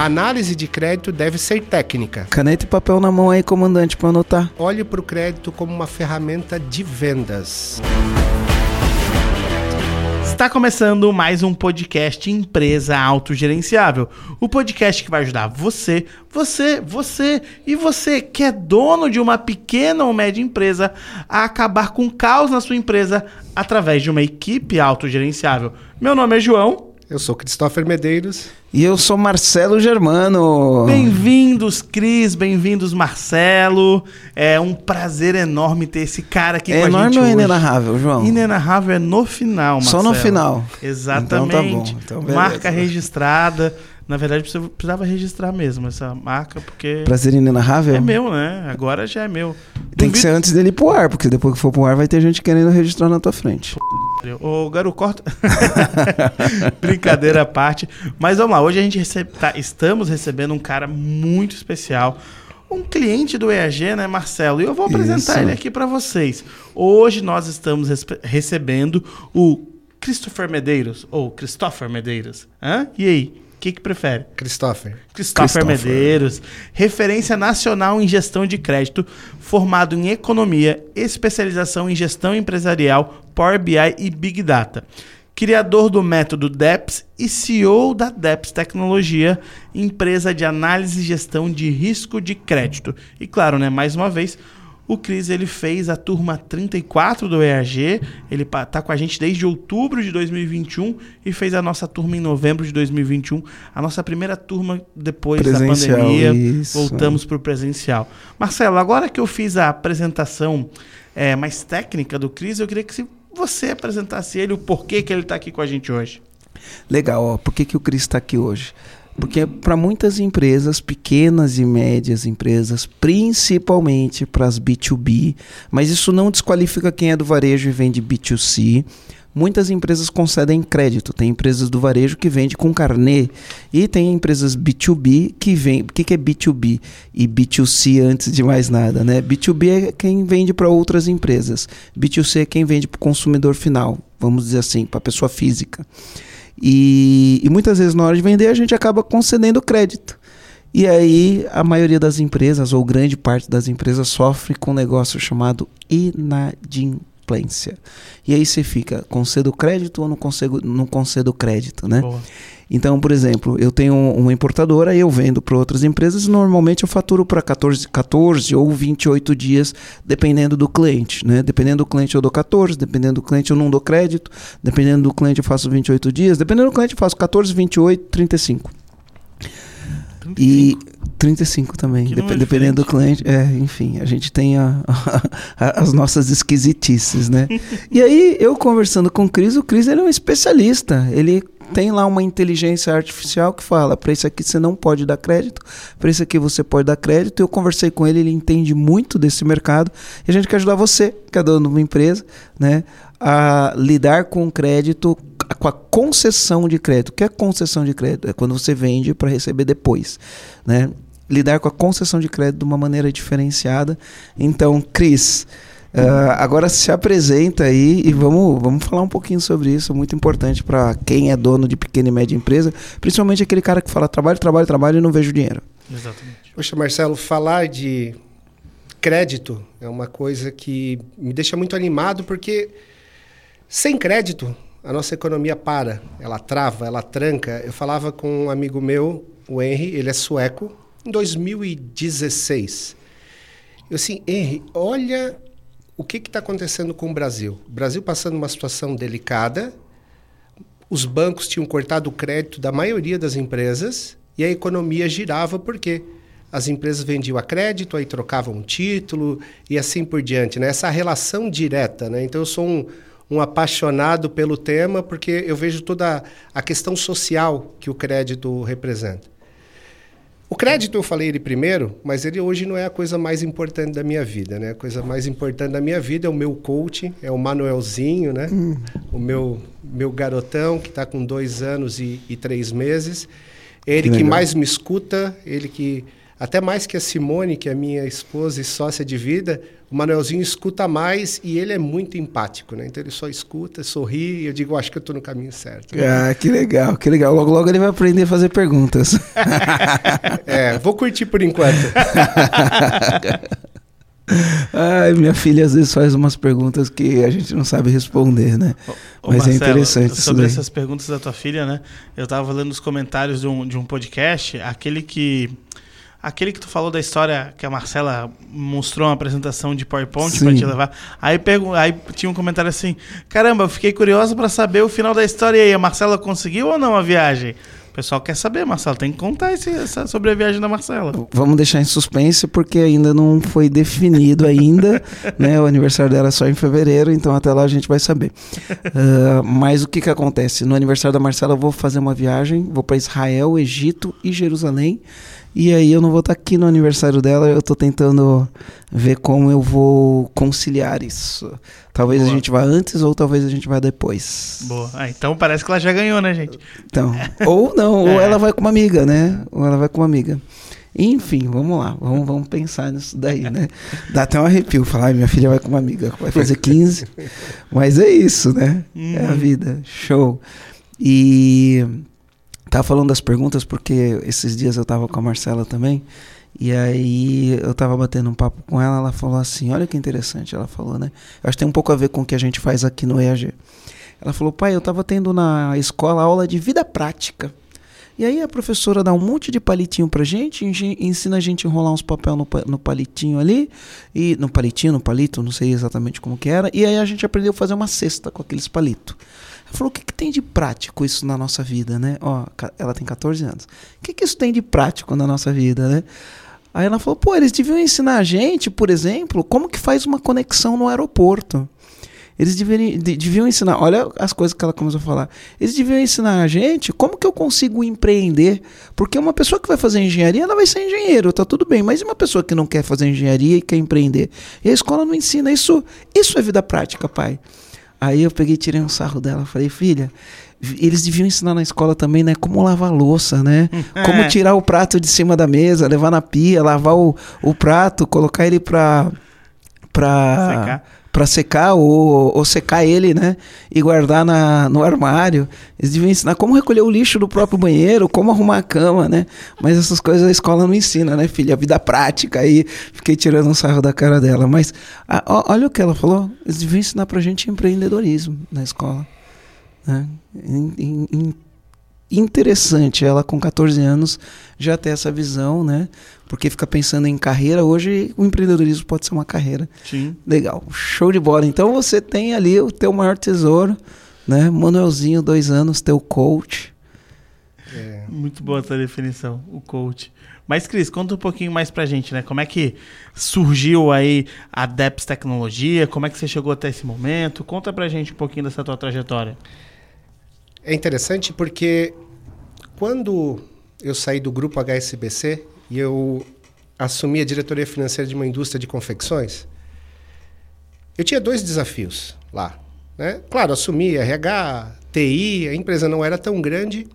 Análise de crédito deve ser técnica. Caneta e papel na mão aí, comandante, para anotar. Olhe para o crédito como uma ferramenta de vendas. Está começando mais um podcast Empresa Autogerenciável. O podcast que vai ajudar você, você, você e você que é dono de uma pequena ou média empresa a acabar com o caos na sua empresa através de uma equipe autogerenciável. Meu nome é João. Eu sou Christopher Medeiros. E eu sou Marcelo Germano. Bem-vindos, Cris. Bem-vindos, Marcelo. É um prazer enorme ter esse cara aqui é com a gente. É enorme ou hoje. inenarrável, João? Inenarrável é no final, Marcelo. Só no final. Exatamente. Então tá bom. Então, Marca registrada. Na verdade, precisava registrar mesmo essa marca, porque. Prazer inenarrável? É meu, né? Agora já é meu. Tem Duvido... que ser antes dele ir pro ar, porque depois que for pro ar vai ter gente querendo registrar na tua frente. Ô, garoto, corta. Brincadeira à parte. Mas vamos lá, hoje a gente recebe, tá, estamos recebendo um cara muito especial. Um cliente do EAG, né, Marcelo? E eu vou apresentar Isso. ele aqui para vocês. Hoje nós estamos recebendo o Christopher Medeiros, ou Christopher Medeiros. Hã? E aí? O que, que prefere? Christopher. Christopher. Christopher Medeiros, referência nacional em gestão de crédito, formado em economia, especialização em gestão empresarial, Power BI e Big Data. Criador do método DEPS e CEO da DEPS Tecnologia, empresa de análise e gestão de risco de crédito. E claro, né, mais uma vez, o Cris ele fez a turma 34 do EAG, ele está com a gente desde outubro de 2021 e fez a nossa turma em novembro de 2021, a nossa primeira turma depois presencial, da pandemia. Isso. Voltamos para o presencial. Marcelo, agora que eu fiz a apresentação é, mais técnica do Cris, eu queria que você apresentasse ele, o porquê que ele está aqui com a gente hoje. Legal, ó, por que, que o Cris está aqui hoje? Porque para muitas empresas, pequenas e médias empresas, principalmente para as B2B, mas isso não desqualifica quem é do varejo e vende B2C. Muitas empresas concedem crédito. Tem empresas do varejo que vende com carnê e tem empresas B2B que vem. O que, que é B2B e B2C antes de mais nada, né? B2B é quem vende para outras empresas. B2C é quem vende para o consumidor final, vamos dizer assim, para a pessoa física. E, e muitas vezes na hora de vender a gente acaba concedendo crédito. E aí a maioria das empresas, ou grande parte das empresas, sofre com um negócio chamado inadimplência. E aí você fica, concedo crédito ou não concedo, não concedo crédito, né? Boa. Então, por exemplo, eu tenho uma importadora e eu vendo para outras empresas normalmente eu faturo para 14, 14 ou 28 dias, dependendo do cliente. Né? Dependendo do cliente eu dou 14, dependendo do cliente eu não dou crédito, dependendo do cliente eu faço 28 dias, dependendo do cliente eu faço 14, 28, 35. 35. E 35 também, dep dependendo do cliente. É, enfim, a gente tem a, a, as nossas esquisitices, né? e aí, eu conversando com o Cris, o Cris ele é um especialista. Ele tem lá uma inteligência artificial que fala: para isso aqui você não pode dar crédito, para isso aqui você pode dar crédito. Eu conversei com ele, ele entende muito desse mercado e a gente quer ajudar você, que é dono de uma empresa, né, a lidar com crédito, com a concessão de crédito. O que é concessão de crédito? É quando você vende para receber depois, né? Lidar com a concessão de crédito de uma maneira diferenciada. Então, Cris, Uh, agora se apresenta aí e vamos, vamos falar um pouquinho sobre isso, muito importante para quem é dono de pequena e média empresa, principalmente aquele cara que fala trabalho, trabalho, trabalho e não vejo dinheiro. Exatamente. Poxa, Marcelo, falar de crédito é uma coisa que me deixa muito animado porque sem crédito a nossa economia para, ela trava, ela tranca. Eu falava com um amigo meu, o Henry, ele é sueco, em 2016. Eu assim, Henry, olha o que está acontecendo com o Brasil? O Brasil passando uma situação delicada, os bancos tinham cortado o crédito da maioria das empresas e a economia girava porque as empresas vendiam a crédito, aí trocavam um título e assim por diante. Né? Essa relação direta. Né? Então, eu sou um, um apaixonado pelo tema porque eu vejo toda a questão social que o crédito representa. O crédito eu falei ele primeiro, mas ele hoje não é a coisa mais importante da minha vida, né? A coisa mais importante da minha vida é o meu coach, é o Manuelzinho, né? Hum. O meu, meu garotão que está com dois anos e, e, três meses. Ele que, que mais me escuta, ele que Até mais que a Simone, que é minha esposa e sócia de vida, o Manuelzinho escuta mais e ele é muito empático, né? Então ele só escuta, sorri e eu digo, acho que eu estou no caminho certo. Ah, que legal, que legal. Logo, logo ele vai aprender a fazer perguntas. é, vou curtir por enquanto. Ai, minha filha às vezes faz umas perguntas que a gente não sabe responder, né? Ô, Mas é Marcelo, é interessante Sobre essas perguntas da tua filha, né? Eu tava lendo os comentários de um, de um podcast, aquele que. Aquele que tu falou da história que a Marcela mostrou uma apresentação de PowerPoint para te levar. Aí, pergun aí tinha um comentário assim: Caramba, eu fiquei curioso para saber o final da história. E aí, a Marcela conseguiu ou não a viagem? O pessoal quer saber, Marcelo. Tem que contar esse, essa, sobre a viagem da Marcela. Vamos deixar em suspense, porque ainda não foi definido ainda. né? O aniversário dela é só em fevereiro, então até lá a gente vai saber. Uh, mas o que, que acontece? No aniversário da Marcela eu vou fazer uma viagem, vou para Israel, Egito e Jerusalém. E aí eu não vou estar tá aqui no aniversário dela, eu estou tentando ver como eu vou conciliar isso. Talvez Boa. a gente vá antes ou talvez a gente vá depois. Boa. Ah, então parece que ela já ganhou, né, gente? Então, ou não, é. ou ela vai com uma amiga, né? Ou ela vai com uma amiga. Enfim, vamos lá, vamos, vamos pensar nisso daí, né? Dá até um arrepio falar, minha filha vai com uma amiga, vai fazer 15, mas é isso, né? Hum. É a uhum. vida, show. E Tava falando das perguntas porque esses dias eu tava com a Marcela também. E aí eu tava batendo um papo com ela, ela falou assim: "Olha que interessante", ela falou, né? Eu acho que tem um pouco a ver com o que a gente faz aqui no EAG. Ela falou: "Pai, eu tava tendo na escola aula de vida prática. E aí a professora dá um monte de palitinho pra gente, ensina a gente a enrolar uns papel no, no palitinho ali, e no palitinho, no palito, não sei exatamente como que era, e aí a gente aprendeu a fazer uma cesta com aqueles palitos. Ela falou: o que, que tem de prático isso na nossa vida, né? Ó, ela tem 14 anos. O que, que isso tem de prático na nossa vida, né? Aí ela falou: pô, eles deviam ensinar a gente, por exemplo, como que faz uma conexão no aeroporto. Eles deveriam, deviam ensinar, olha as coisas que ela começou a falar. Eles deviam ensinar a gente como que eu consigo empreender. Porque uma pessoa que vai fazer engenharia, ela vai ser engenheiro, tá tudo bem. Mas e uma pessoa que não quer fazer engenharia e quer empreender? E a escola não ensina. Isso, isso é vida prática, pai. Aí eu peguei tirei um sarro dela, falei, filha, eles deviam ensinar na escola também, né? Como lavar louça, né? É. Como tirar o prato de cima da mesa, levar na pia, lavar o, o prato, colocar ele pra. pra Secar para secar ou, ou, secar ele, né? E guardar na, no armário. Eles deviam ensinar como recolher o lixo do próprio banheiro, como arrumar a cama, né? Mas essas coisas a escola não ensina, né, filha? A vida prática. Aí fiquei tirando um sarro da cara dela. Mas a, olha o que ela falou. Eles deviam ensinar pra gente empreendedorismo na escola. Né? Em, em, em interessante ela com 14 anos já ter essa visão, né? Porque fica pensando em carreira, hoje o empreendedorismo pode ser uma carreira. Sim. Legal, show de bola. Então você tem ali o teu maior tesouro, né? Manuelzinho, dois anos, teu coach. É. Muito boa essa definição, o coach. Mas, Cris, conta um pouquinho mais pra gente, né? Como é que surgiu aí a Deps Tecnologia? Como é que você chegou até esse momento? Conta pra gente um pouquinho dessa tua trajetória. É interessante porque quando eu saí do grupo HSBC e eu assumi a diretoria financeira de uma indústria de confecções, eu tinha dois desafios lá. Né? Claro, assumi RH, TI, a empresa não era tão grande,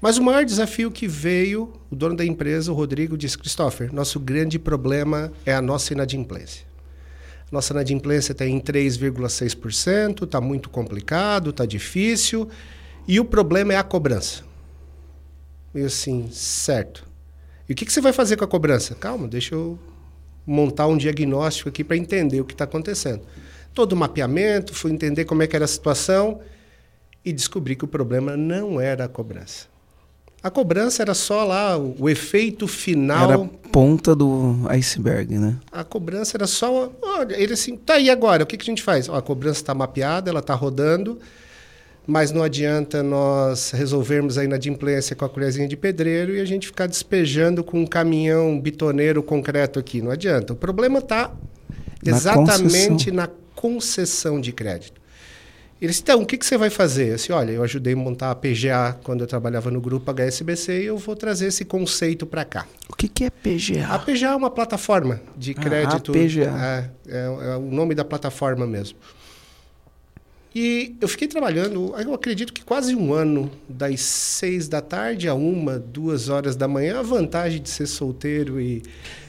mas o maior desafio que veio, o dono da empresa, o Rodrigo, disse: Christopher, nosso grande problema é a nossa inadimplência. Nossa inadimplência está em 3,6%, está muito complicado, está difícil. E o problema é a cobrança. E assim, certo. E o que, que você vai fazer com a cobrança? Calma, deixa eu montar um diagnóstico aqui para entender o que está acontecendo. Todo o mapeamento, fui entender como é que era a situação e descobri que o problema não era a cobrança. A cobrança era só lá o, efeito final. Era a ponta do iceberg, né? A cobrança era só. Olha, ele assim, tá aí agora, o que, que a gente faz? Ó, a cobrança está mapeada, ela está rodando mas não adianta nós resolvermos a inadimplência com a colherzinha de pedreiro e a gente ficar despejando com um caminhão bitoneiro concreto aqui. Não adianta. O problema está exatamente na concessão de crédito. Eles, então, o que, que você vai fazer? Assim, olha, eu ajudei a montar a PGA quando eu trabalhava no grupo HSBC e eu vou trazer esse conceito para cá. O que, que é PGA? A PGA é uma plataforma de crédito. Ah, PGA. É, é, é o nome da plataforma mesmo. E eu fiquei trabalhando, eu acredito que quase um ano, das seis da tarde a uma, duas horas da manhã. A vantagem de ser solteiro e,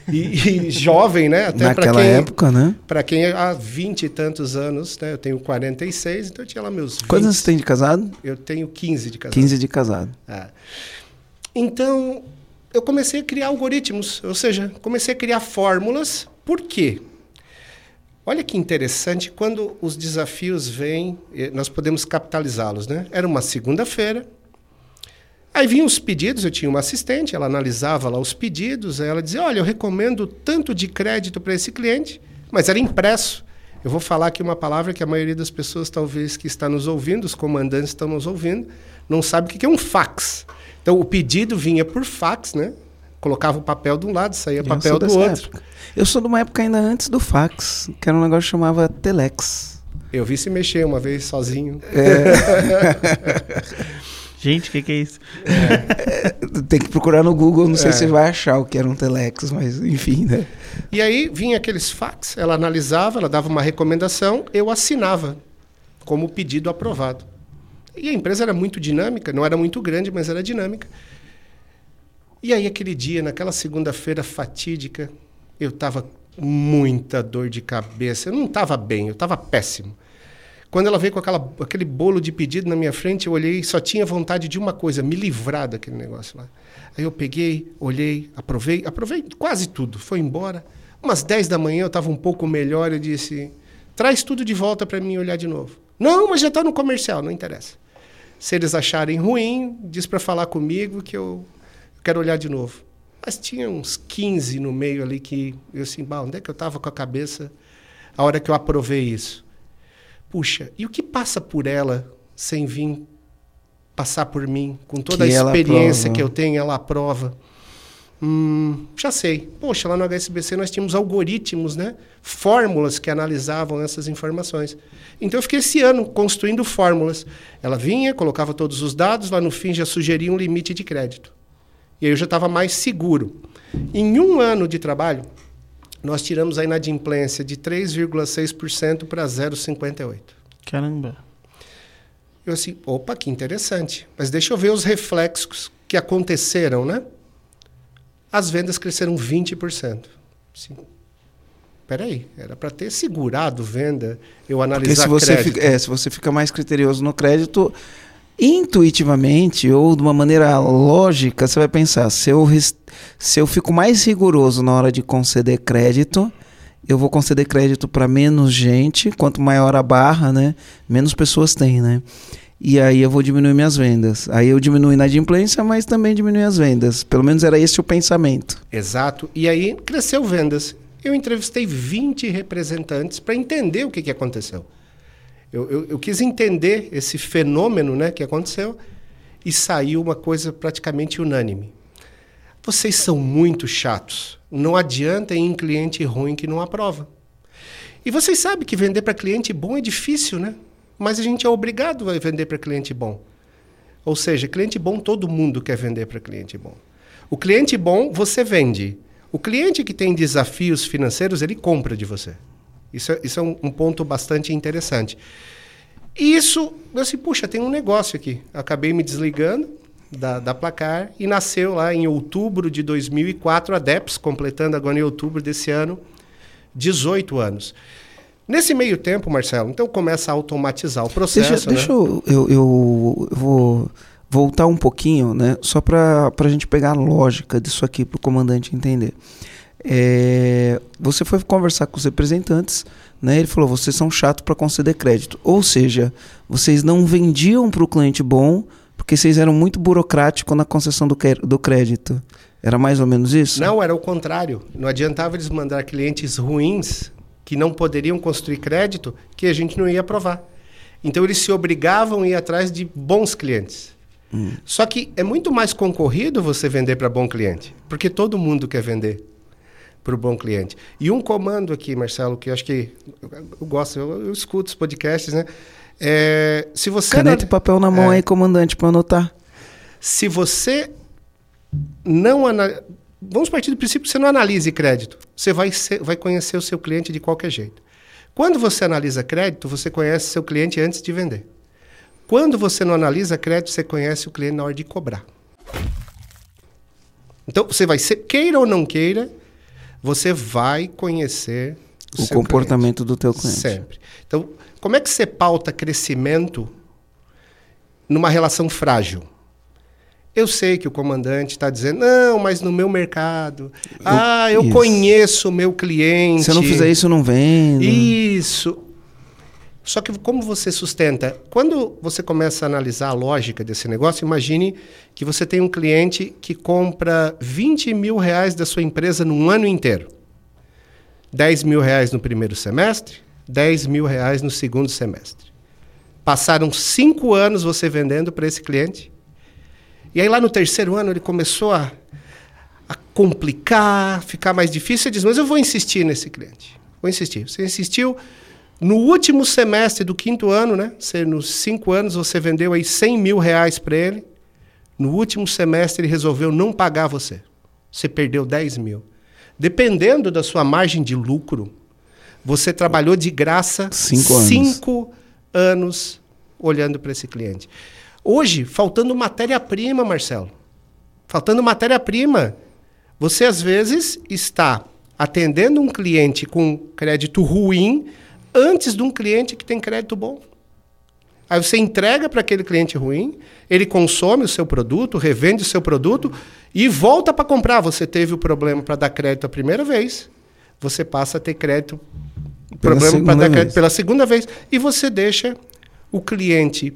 e, e jovem, né? Até Naquela quem, época, né? Para quem há vinte e tantos anos, né? Eu tenho 46, então eu tinha lá meus 20. Quantos você tem de casado? Eu tenho 15 de casado. 15 de casado. É. Então, eu comecei a criar algoritmos, ou seja, comecei a criar fórmulas. Por quê? Olha que interessante, quando os desafios vêm, eh, nós podemos capitalizá-los, né? Era uma segunda-feira, aí vinham os pedidos, eu tinha uma assistente, ela analisava lá os pedidos, aí ela dizia, olha, eu recomendo tanto de crédito para esse cliente, mas era impresso. Eu vou falar aqui uma palavra que a maioria das pessoas, talvez, que está nos ouvindo, os comandantes estão nos ouvindo, não sabe o que é um fax. Então, o pedido vinha por fax, né? Colocava o papel de um lado, saía o papel do outro. Época. Eu sou de uma época ainda antes do fax, que era um negócio que chamava Telex. Eu vi se mexer uma vez sozinho. É. Gente, o que, que, é isso? É, tem que procurar no Google, não sei é. se vai achar o que era um Telex, mas enfim, né? E aí vinha aqueles fax, ela analisava, ela dava uma recomendação, eu assinava como pedido aprovado. E a empresa era muito dinâmica, não era muito grande, mas era dinâmica. E aí, aquele dia, naquela segunda-feira fatídica, eu estava muita dor de cabeça. Eu não estava bem, eu estava péssimo. Quando ela veio com aquela, aquele bolo de pedido na minha frente, eu olhei e só tinha vontade de uma coisa, me livrar daquele negócio lá. Aí eu peguei, olhei, aprovei, aprovei quase tudo, foi embora. Umas 10 da manhã eu estava um pouco melhor, eu disse, traz tudo de volta para mim olhar de novo. Não, mas já está no comercial, não interessa. Se eles acharem ruim, diz para falar comigo que eu quero olhar de novo. Mas tinha uns 15 no meio ali que eu assim, bah, onde é que eu estava com a cabeça a hora que eu aprovei isso? Puxa, e o que passa por ela sem vir passar por mim, com toda que a experiência que eu tenho, ela aprova? Hum, já sei. Poxa, lá no HSBC nós tínhamos algoritmos, né? Fórmulas que analisavam essas informações. Então eu fiquei esse ano construindo fórmulas. Ela vinha, colocava todos os dados, lá no fim já sugeria um limite de crédito. E aí eu já estava mais seguro. Em um ano de trabalho, nós tiramos a inadimplência de 3,6% para 0,58%. Caramba. Eu assim, opa, que interessante. Mas deixa eu ver os reflexos que aconteceram, né? As vendas cresceram 20%. Sim. Peraí, era para ter segurado venda, eu analisar Porque se você crédito. Fica, é, se você fica mais criterioso no crédito, intuitivamente ou de uma maneira lógica, você vai pensar: se eu, se eu fico mais rigoroso na hora de conceder crédito, eu vou conceder crédito para menos gente, quanto maior a barra, né, menos pessoas tem, né? E aí eu vou diminuir minhas vendas. Aí eu diminuo a inadimplência, mas também diminui as vendas. Pelo menos era esse o pensamento. Exato. E aí cresceu vendas eu entrevistei 20 representantes para entender o que, que aconteceu. Eu, eu, eu, quis entender esse fenômeno né, que aconteceu e saiu uma coisa praticamente unânime. Vocês são muito chatos. Não adianta ir em cliente ruim que não aprova. E vocês sabem que vender para cliente bom é difícil, né? Mas a gente é obrigado a vender para cliente bom. Ou seja, cliente bom todo mundo quer vender para cliente bom. O cliente bom você vende. O cliente que tem desafios financeiros, ele compra de você. Isso é, isso é um, um ponto bastante interessante. E isso, eu assim, puxa, tem um negócio aqui. Acabei me desligando da, da Placar e nasceu lá em outubro de 2004 a DEPS, completando agora em outubro desse ano 18 anos. Nesse meio tempo, Marcelo, então começa a automatizar o processo. Deixa, né? deixa eu, eu, eu, eu vou voltar um pouquinho, né? Só para a gente pegar a lógica disso aqui para o comandante entender. É, você foi conversar com os representantes, né? Ele falou: vocês são chatos para conceder crédito. Ou seja, vocês não vendiam para o cliente bom porque vocês eram muito burocráticos na concessão do, do crédito. Era mais ou menos isso? Não, era o contrário. Não adiantava eles mandar clientes ruins que não poderiam construir crédito que a gente não ia aprovar. Então eles se obrigavam a ir atrás de bons clientes. Hum. Só que é muito mais concorrido você vender para bom cliente, porque todo mundo quer vender para o bom cliente. E um comando aqui, Marcelo, que eu acho que eu, gosto, eu, eu, escuto os podcasts, né? É, se você Caneta e papel na mão é, aí, comandante, para anotar. Se você não ana... vamos partir do princípio que você não analise crédito, você vai ser, vai conhecer o seu cliente de qualquer jeito. Quando você analisa crédito, você conhece seu cliente antes de vender. Quando você não analisa crédito, você conhece o cliente na hora de cobrar. Então, você vai ser, queira ou não queira, você vai conhecer o, o comportamento cliente. do teu cliente. Sempre. Então, como é que você pauta crescimento numa relação frágil? Eu sei que o comandante está dizendo, não, mas no meu mercado. Eu, ah, eu isso. conheço o meu cliente. Se eu não fizer isso, eu não vendo. Isso. Só que como você sustenta? Quando você começa a analisar a lógica desse negócio, imagine que você tem um cliente que compra 20 mil reais da sua empresa num ano inteiro. 10 mil reais no primeiro semestre, 10 mil reais no segundo semestre. Passaram cinco anos você vendendo para esse cliente e aí lá no terceiro ano ele começou a, a complicar, ficar mais difícil. Ele diz, mas eu vou insistir nesse cliente. Vou insistir. Você insistiu. No último semestre do quinto ano, né? Você, nos cinco anos você vendeu aí 100 mil reais para ele. No último semestre ele resolveu não pagar você. Você perdeu 10 mil. Dependendo da sua margem de lucro, você trabalhou de graça cinco anos, cinco anos olhando para esse cliente. Hoje, faltando matéria-prima, Marcelo. Faltando matéria-prima. Você, às vezes, está atendendo um cliente com crédito ruim antes de um cliente que tem crédito bom. Aí você entrega para aquele cliente ruim, ele consome o seu produto, revende o seu produto e volta para comprar. Você teve o problema para dar crédito a primeira vez, você passa a ter crédito problema para dar crédito pela segunda vez e você deixa o cliente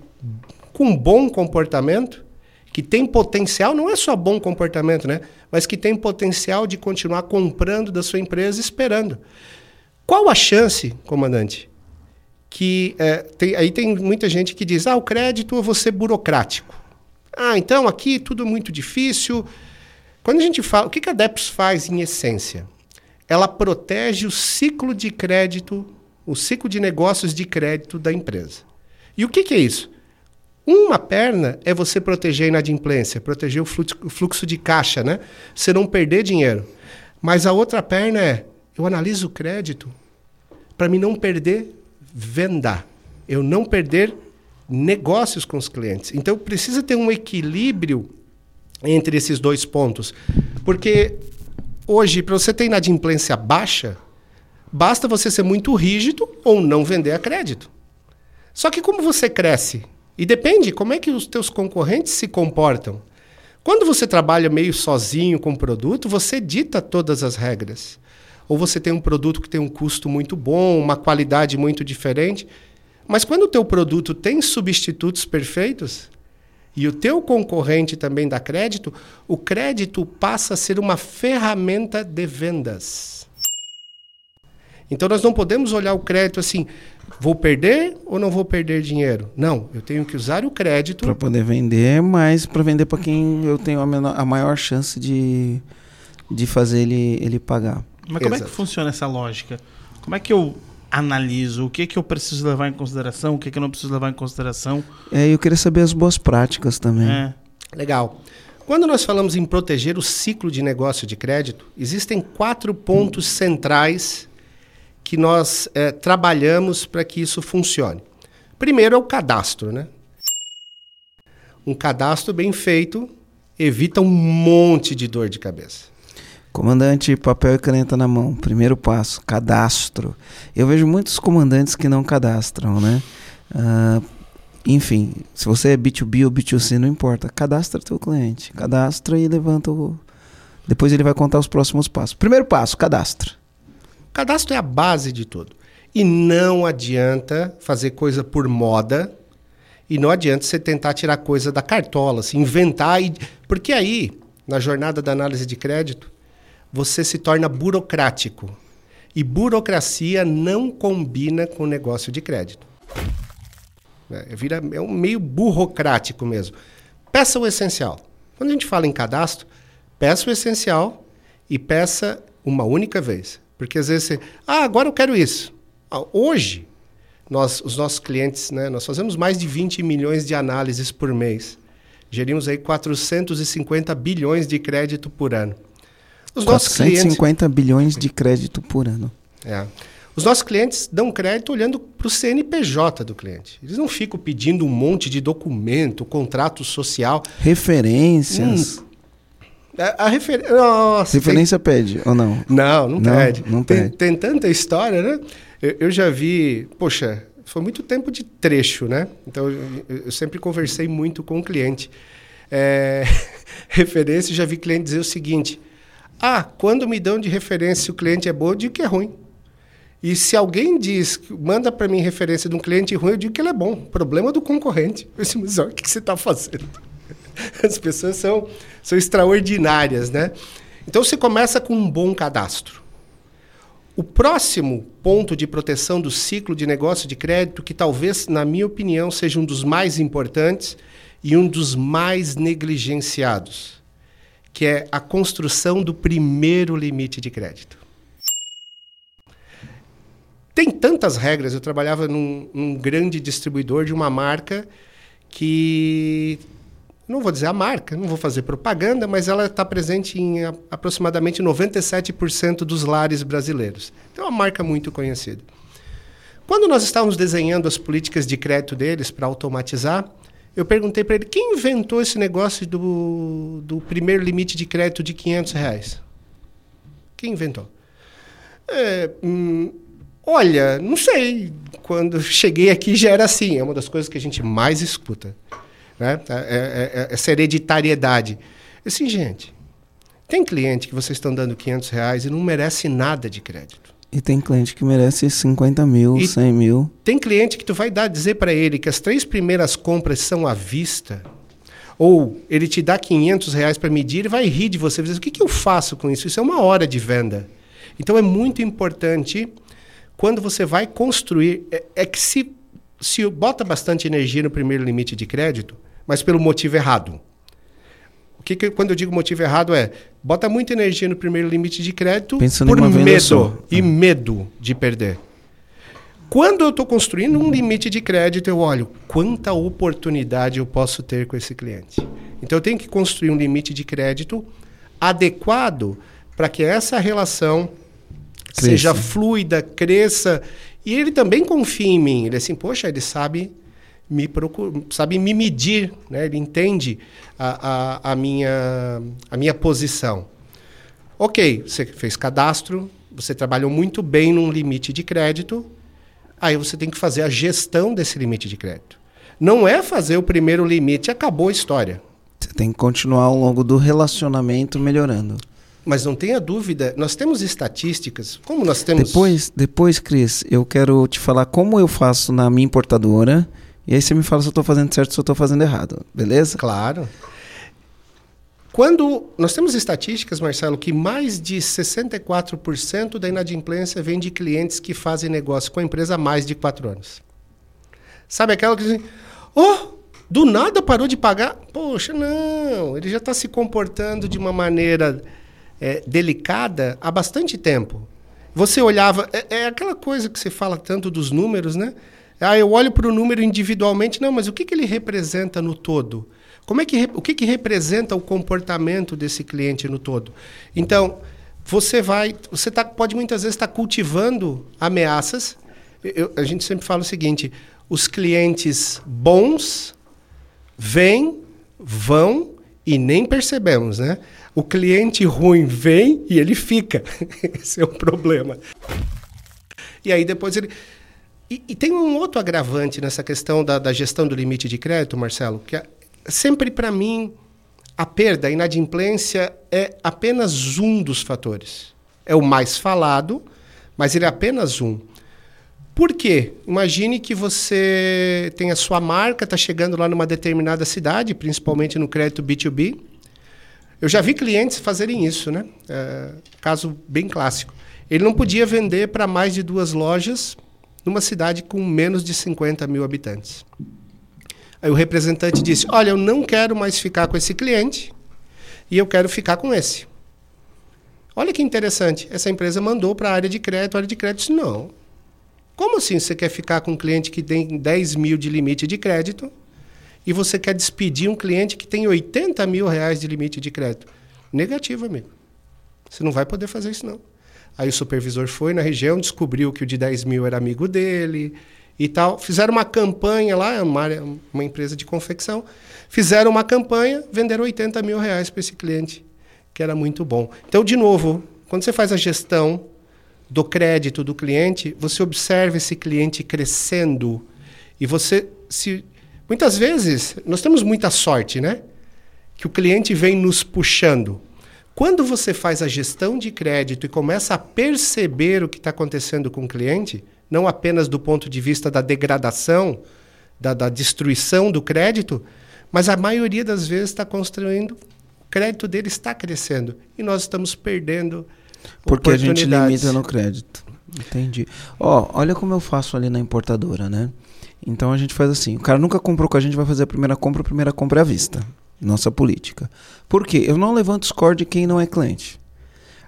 com bom comportamento, que tem potencial, não é só bom comportamento, né? Mas que tem potencial de continuar comprando da sua empresa esperando. Qual a chance, comandante, que é, tem, aí tem muita gente que diz, ah, o crédito eu vou ser burocrático. Ah, então aqui tudo muito difícil. Quando a gente fala, o que a DEPS faz em essência? Ela protege o ciclo de crédito, o ciclo de negócios de crédito da empresa. E o que, que é isso? Uma perna é você proteger a inadimplência, proteger o fluxo de caixa, né? Você não perder dinheiro. Mas a outra perna é eu analiso o crédito para mim não perder venda, eu não perder negócios com os clientes. Então precisa ter um equilíbrio entre esses dois pontos, porque hoje para você ter inadimplência baixa, basta você ser muito rígido ou não vender a crédito. Só que como você cresce e depende como é que os teus concorrentes se comportam. Quando você trabalha meio sozinho com o produto, você dita todas as regras. Ou você tem um produto que tem um custo muito bom, uma qualidade muito diferente. Mas quando o teu produto tem substitutos perfeitos e o teu concorrente também dá crédito, o crédito passa a ser uma ferramenta de vendas. Então nós não podemos olhar o crédito assim, Vou perder ou não vou perder dinheiro? Não, eu tenho que usar o crédito. Para poder vender, mas para vender para quem eu tenho a, menor, a, maior chance de, de fazer ele, ele pagar. Mas como Exato. é que funciona essa lógica? Como é que eu analiso? O que, que eu preciso levar em consideração? O que, que eu não preciso levar em consideração? É, eu queria saber as boas práticas também. É. Legal. Quando nós falamos em proteger o ciclo de negócio de crédito, existem quatro pontos hum. centrais que nós é, trabalhamos para que isso funcione. Primeiro é o cadastro, né? Um cadastro bem feito evita um monte de dor de cabeça. Comandante, papel e caneta na mão. Primeiro passo, cadastro. Eu vejo muitos comandantes que não cadastram, né? Uh, enfim, se você é B2B ou B2C, não importa. Cadastra teu cliente. Cadastra e levanta o. Depois ele vai contar os próximos passos. Primeiro passo, cadastra. Cadastro é a base de tudo. E não adianta fazer coisa por moda e não adianta você tentar tirar coisa da cartola, se inventar. E... Porque aí, na jornada da análise de crédito, você se torna burocrático. E burocracia não combina com negócio de crédito. É, vira, é um meio burocrático mesmo. Peça o essencial. Quando a gente fala em cadastro, peça o essencial e peça uma única vez. Porque às vezes você, ah, agora eu quero isso. Ah, hoje, nós, os nossos clientes, né, nós fazemos mais de 20 milhões de análises por mês. Gerimos aí 450 bilhões de crédito por ano. Os 450 clientes... bilhões de crédito por ano. É. Os nossos clientes dão crédito olhando para o CNPJ do cliente. Eles não ficam pedindo um monte de documento, contrato social. Referências. Hum, a, a refer... Nossa, Referência tem... pede ou não? Não, não, não pede. Não tem, pede. Tem, tanta história, né? Eu, eu, já vi, poxa, foi muito tempo de trecho, né? Então eu, eu sempre conversei muito com o cliente. É... referência, já vi cliente dizer o seguinte: ah, quando me dão de referência se o cliente é bom, eu digo que é ruim. E se alguém diz, manda para mim referência de um cliente ruim, eu digo que ele é bom. Problema do concorrente. Eu disse, mas olha, o que você está fazendo? As pessoas são, são extraordinárias, né? Então você começa com um bom cadastro. O próximo ponto de proteção do ciclo de negócio de crédito, que talvez, na minha opinião, seja um dos mais importantes e um dos mais negligenciados, que é a construção do primeiro limite de crédito. Tem tantas regras. Eu trabalhava num, num grande distribuidor de uma marca que não vou dizer a marca, não vou fazer propaganda, mas ela está presente em aproximadamente 97% dos lares brasileiros. Então é uma marca muito conhecida. Quando nós estávamos desenhando as políticas de crédito deles para automatizar, eu perguntei para ele quem inventou esse negócio do, do primeiro limite de crédito de 500 reais. Quem inventou? É, hum, olha, não sei. Quando cheguei aqui já era assim. É uma das coisas que a gente mais escuta né? É, é, é, essa hereditariedade. Assim, gente, tem cliente que vocês estão dando 500 reais e não merece nada de crédito. E tem cliente que merece 50 mil, e 100 mil. Tem cliente que tu vai dar dizer para ele que as três primeiras compras são à vista, ou ele te dá 500 reais para medir e vai rir de você. Vai dizer, o que, que eu faço com isso? Isso é uma hora de venda. Então é muito importante quando você vai construir, é, é que se, se bota bastante energia no primeiro limite de crédito, mas pelo motivo errado. O que, que quando eu digo motivo errado é bota muita energia no primeiro limite de crédito Pensando por medo e ah. medo de perder. Quando eu estou construindo um limite de crédito, eu olho quanta oportunidade eu posso ter com esse cliente. Então eu tenho que construir um limite de crédito adequado para que essa relação seja fluida, cresça e ele também confie em mim. Ele é assim, poxa, ele sabe me procura, sabe me medir, né? ele entende a, a, a, minha, a minha posição. Ok, você fez cadastro, você trabalhou muito bem num limite de crédito, aí você tem que fazer a gestão desse limite de crédito. Não é fazer o primeiro limite, acabou a história. Você tem que continuar ao longo do relacionamento melhorando. Mas não tenha dúvida, nós temos estatísticas, como nós temos... Depois, depois, Cris, eu quero te falar como eu faço na minha importadora e aí você me fala se eu estou fazendo certo se eu estou fazendo errado, beleza? Claro. Quando nós temos estatísticas, Marcelo, que mais de 64% da inadimplência vem de clientes que fazem negócio com a empresa há mais de quatro anos. Sabe aquela que diz, oh, do nada parou de pagar? Poxa, não, ele já está se comportando de uma maneira é, delicada há bastante tempo. Você olhava, é, é aquela coisa que você fala tanto dos números, né? Ah, eu olho para o número individualmente, não, mas o que, que ele representa no todo? Como é que, o que, que representa o comportamento desse cliente no todo? Então, você vai, você tá, pode muitas vezes estar tá cultivando ameaças. Eu, a gente sempre fala o seguinte: os clientes bons vêm, vão e nem percebemos, né? O cliente ruim vem e ele fica. Esse é o problema. E aí depois ele e, e, tem um outro agravante nessa questão da, da, gestão do limite de crédito, Marcelo, que é, sempre para mim a perda, a inadimplência é apenas um dos fatores. É o mais falado, mas ele é apenas um. Por quê? Imagine que você tem a sua marca, está chegando lá numa determinada cidade, principalmente no crédito B2B. Eu já vi clientes fazerem isso, né? É, caso bem clássico. Ele não podia vender para mais de duas lojas numa cidade com menos de 50 mil habitantes. Aí o representante disse: Olha, eu não quero mais ficar com esse cliente e eu quero ficar com esse. Olha que interessante. Essa empresa mandou para a área de crédito. A área de crédito disse: Não. Como assim você quer ficar com um cliente que tem 10 mil de limite de crédito e você quer despedir um cliente que tem 80 mil reais de limite de crédito? Negativo, amigo. Você não vai poder fazer isso, não. Aí o supervisor foi na região, descobriu que o de 10 mil era amigo dele e tal. Fizeram uma campanha lá, uma, uma empresa de confecção. Fizeram uma campanha, venderam 80 mil reais para esse cliente, que era muito bom. Então, de novo, quando você faz a gestão do crédito do cliente, você observa esse cliente crescendo e você se muitas vezes nós temos muita sorte, né? Que o cliente vem nos puxando. Quando você faz a gestão de crédito e começa a perceber o que está acontecendo com o cliente, não apenas do ponto de vista da degradação, da, da destruição do crédito, mas a maioria das vezes está construindo, o crédito dele está crescendo e nós estamos perdendo Porque a gente limita no crédito. Entendi. Ó, oh, olha como eu faço ali na importadora, né? Então a gente faz assim, o cara nunca comprou com a gente, vai fazer a primeira compra, a primeira compra é à vista nossa política. Por quê? Eu não levanto score de quem não é cliente.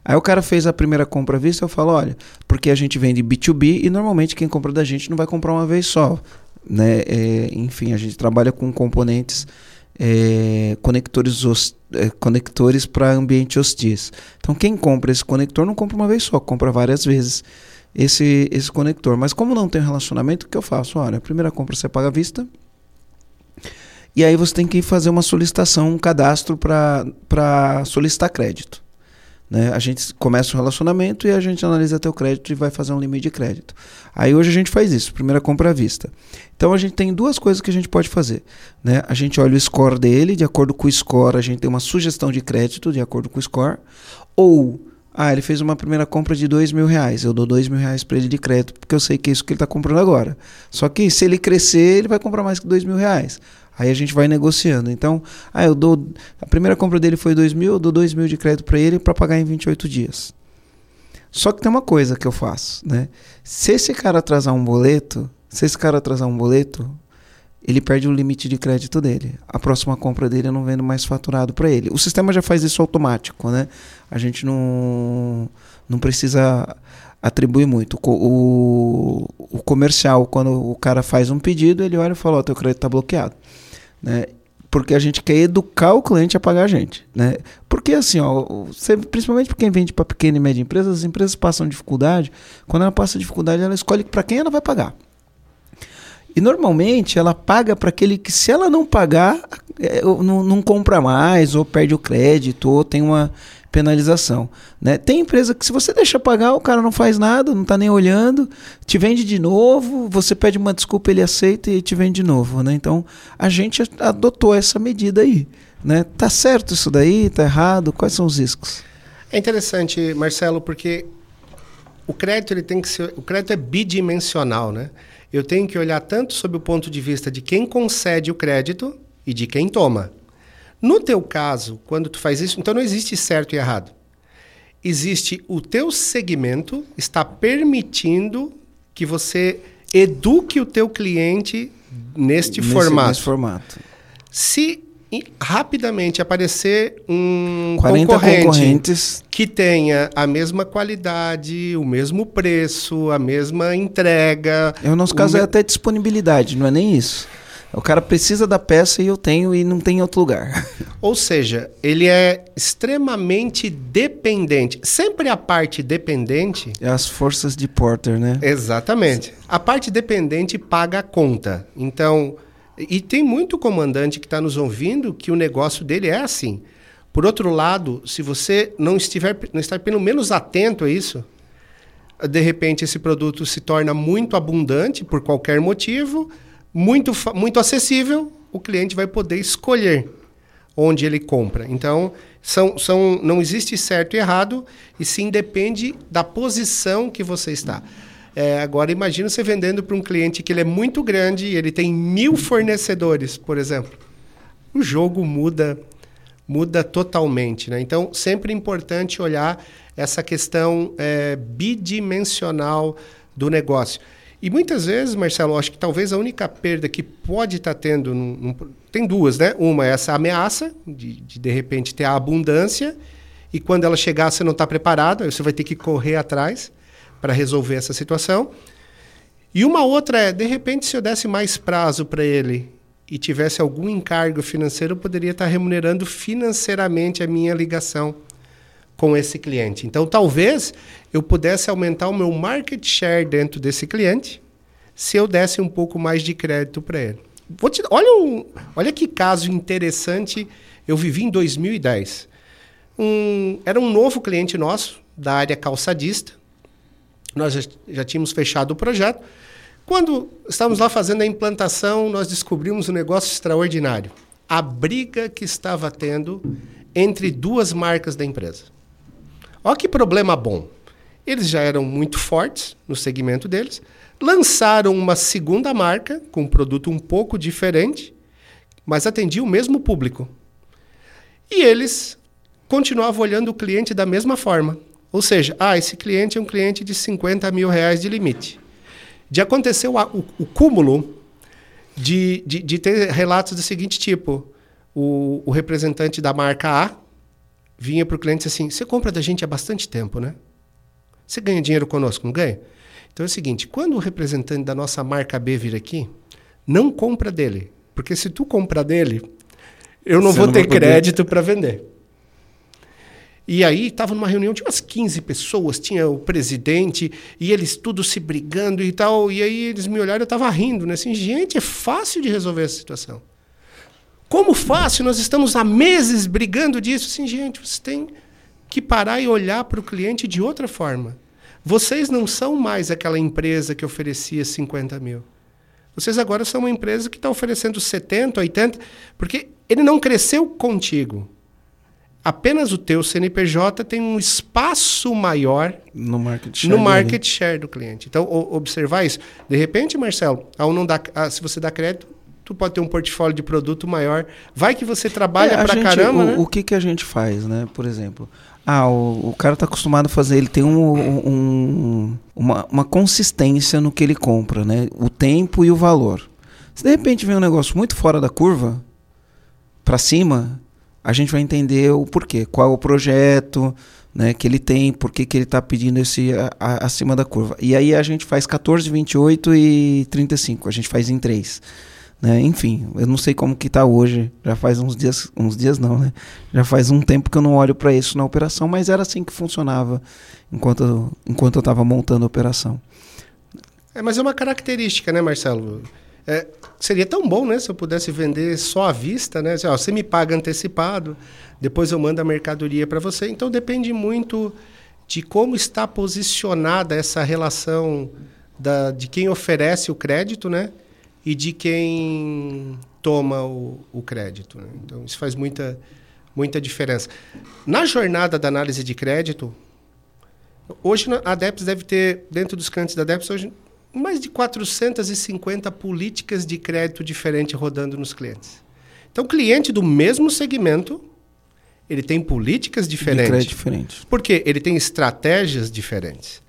Aí o cara fez a primeira compra à vista, eu falo, olha, porque a gente vende B2B e normalmente quem compra da gente não vai comprar uma vez só. Né? É, enfim, a gente trabalha com componentes é, conectores, é, conectores para ambiente hostis. Então quem compra esse conector não compra uma vez só, compra várias vezes esse, esse conector. Mas como não tem relacionamento, o que eu faço? Olha, a primeira compra você paga à vista, e aí você tem que fazer uma solicitação, um cadastro para solicitar crédito. Né? A gente começa o relacionamento e a gente analisa teu crédito e vai fazer um limite de crédito. Aí hoje a gente faz isso, primeira compra à vista. Então a gente tem duas coisas que a gente pode fazer. Né? A gente olha o score dele, de acordo com o score, a gente tem uma sugestão de crédito de acordo com o score. Ou, ah, ele fez uma primeira compra de dois mil reais, eu dou dois mil reais para ele de crédito, porque eu sei que é isso que ele está comprando agora. Só que se ele crescer, ele vai comprar mais que dois mil reais. Aí a gente vai negociando. Então, ah, eu dou. A primeira compra dele foi 2 mil, eu dou 2 mil de crédito para ele para pagar em 28 dias. Só que tem uma coisa que eu faço, né? Se esse cara atrasar um boleto, se esse cara atrasar um boleto, ele perde o limite de crédito dele. A próxima compra dele eu não vendo mais faturado para ele. O sistema já faz isso automático, né? A gente não, não precisa atribui muito. O, o, comercial, quando o cara faz um pedido, ele olha e fala: Ó, oh, teu crédito está bloqueado. Né? Porque a gente quer educar o cliente a pagar a gente. Né? Porque assim, ó, principalmente para quem vende para pequena e média empresa, as empresas passam dificuldade. Quando ela passa dificuldade, ela escolhe para quem ela vai pagar. E normalmente ela paga para aquele que, se ela não pagar, é, não, não compra mais, ou perde o crédito, ou tem uma penalização. Né? Tem empresa que se você deixa pagar, o cara não faz nada, não está nem olhando, te vende de novo, você pede uma desculpa, ele aceita e te vende de novo. Né? Então a gente adotou essa medida aí. Né? Tá certo isso daí? Tá errado? Quais são os riscos? É interessante, Marcelo, porque o crédito ele tem que ser, o crédito é bidimensional, né? Eu tenho que olhar tanto sob o ponto de vista de quem concede o crédito e de quem toma. No teu caso, quando tu faz isso, então não existe certo e errado. Existe o teu segmento está permitindo que você eduque o teu cliente neste nesse, formato. Nesse formato. Se rapidamente aparecer um concorrente que tenha a mesma qualidade, o mesmo preço, a mesma entrega. No nosso caso me... é até disponibilidade, não é nem isso. O cara precisa da peça e eu tenho e não tem em outro lugar. Ou seja, ele é extremamente dependente. Sempre a parte dependente. É as forças de Porter, né? Exatamente. A parte dependente paga a conta. Então, e tem muito comandante que está nos ouvindo que o negócio dele é assim. Por outro lado, se você não estiver, não estar pelo menos atento a isso, de repente esse produto se torna muito abundante por qualquer motivo muito, muito acessível, o cliente vai poder escolher onde ele compra. Então, são, são, não existe certo e errado, e sim depende da posição que você está. É, agora, imagina você vendendo para um cliente que ele é muito grande ele tem mil fornecedores, por exemplo. O jogo muda muda totalmente. Né? Então, sempre importante olhar essa questão é, bidimensional do negócio. E muitas vezes, Marcelo, acho que talvez a única perda que pode estar tá tendo. Num, num, tem duas, né? Uma é essa ameaça de, de, de repente ter a abundância, e quando ela chegar, você não está preparado, aí você vai ter que correr atrás para resolver essa situação. E uma outra é, de repente, se eu desse mais prazo para ele e tivesse algum encargo financeiro, eu poderia estar tá remunerando financeiramente a minha ligação com esse cliente. Então, talvez eu pudesse aumentar o meu market share dentro desse cliente se eu desse um pouco mais de crédito para ele. Te, olha, um, olha que caso interessante eu vivi em 2010. Um, era um novo cliente nosso, da área calçadista. Nós já, já tínhamos fechado o projeto. Quando estávamos lá fazendo a implantação, nós descobrimos um negócio extraordinário. A briga que estava tendo entre duas marcas da empresa. Olha que problema bom. Eles já eram muito fortes no segmento deles, lançaram uma segunda marca com um produto um pouco diferente, mas atendia o mesmo público. E eles continuavam olhando o cliente da mesma forma. Ou seja, ah, esse cliente é um cliente de 50 mil reais de limite. De acontecer o, o, o cúmulo de, de, de, ter relatos do seguinte tipo: o, o representante da marca A vinha para o cliente assim: Você compra da gente há bastante tempo, né? Você ganha dinheiro conosco, não ganha? Então é o seguinte: quando o representante da nossa marca B vir aqui, não compra dele. Porque se tu comprar dele, eu não Você vou não ter crédito para vender. E aí estava numa reunião de umas 15 pessoas, tinha o presidente e eles tudo se brigando e tal. E aí eles me olharam, eu estava rindo, né? Assim, gente, é fácil de resolver essa situação. Como fácil? Nós estamos há meses brigando disso. Assim, gente, você tem que parar e olhar para o cliente de outra forma. Vocês não são mais aquela empresa que oferecia 50 mil. Vocês agora são uma empresa que está oferecendo 70, 80, porque ele não cresceu contigo. Apenas o teu CNPJ tem um espaço maior no market share, no market share do cliente. Então, observar isso. De repente, Marcelo, ao não dar, se você dá crédito, tu pode ter um portfólio de produto maior. Vai que você trabalha é, para caramba, o, né? O que, que a gente faz, né? Por exemplo, ah, o, o cara está acostumado a fazer, ele tem um, um, uma, uma consistência no que ele compra, né? O tempo e o valor. Se de repente vem um negócio muito fora da curva, para cima, a gente vai entender o porquê, qual é o projeto né, que ele tem, por que, ele está pedindo esse a, a, acima da curva. E aí a gente faz 14, 28 e 35, a gente faz em três. Né? Enfim, eu não sei como que está hoje. Já faz uns dias, uns dias não, né? Já faz um tempo que eu não olho para isso na operação, mas era assim que funcionava enquanto, enquanto eu estava montando a operação. É, mas é uma característica, né, Marcelo? É, seria tão bom, né, se eu pudesse vender só à vista, né? Assim, ó, você me paga antecipado, depois eu mando a mercadoria para você. Então depende muito de como está posicionada essa relação da, de quem oferece o crédito, né? E de quem toma o, o crédito. Né? Então, isso faz muita, muita diferença. Na jornada da análise de crédito, hoje a DEPS deve ter, dentro dos clientes da DEPS, hoje, mais de 450 políticas de crédito diferentes rodando nos clientes. Então, cliente do mesmo segmento, ele tem políticas diferentes. De diferentes. Porque ele tem estratégias diferentes.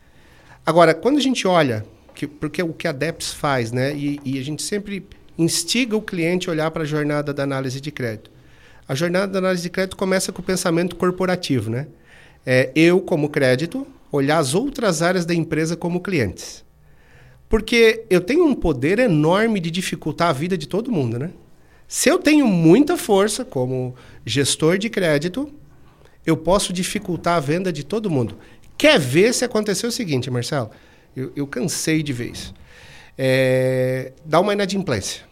Agora, quando a gente olha que, porque o que a DEPS faz, né? E, e a gente sempre instiga o cliente a olhar para a jornada da análise de crédito. A jornada da análise de crédito começa com o pensamento corporativo, né? É, eu, como crédito, olhar as outras áreas da empresa como clientes. Porque eu tenho um poder enorme de dificultar a vida de todo mundo, né? Se eu tenho muita força como gestor de crédito, eu posso dificultar a venda de todo mundo. Quer ver se acontecer o seguinte, Marcelo? Eu, eu cansei de isso. É, dá uma inadimplência.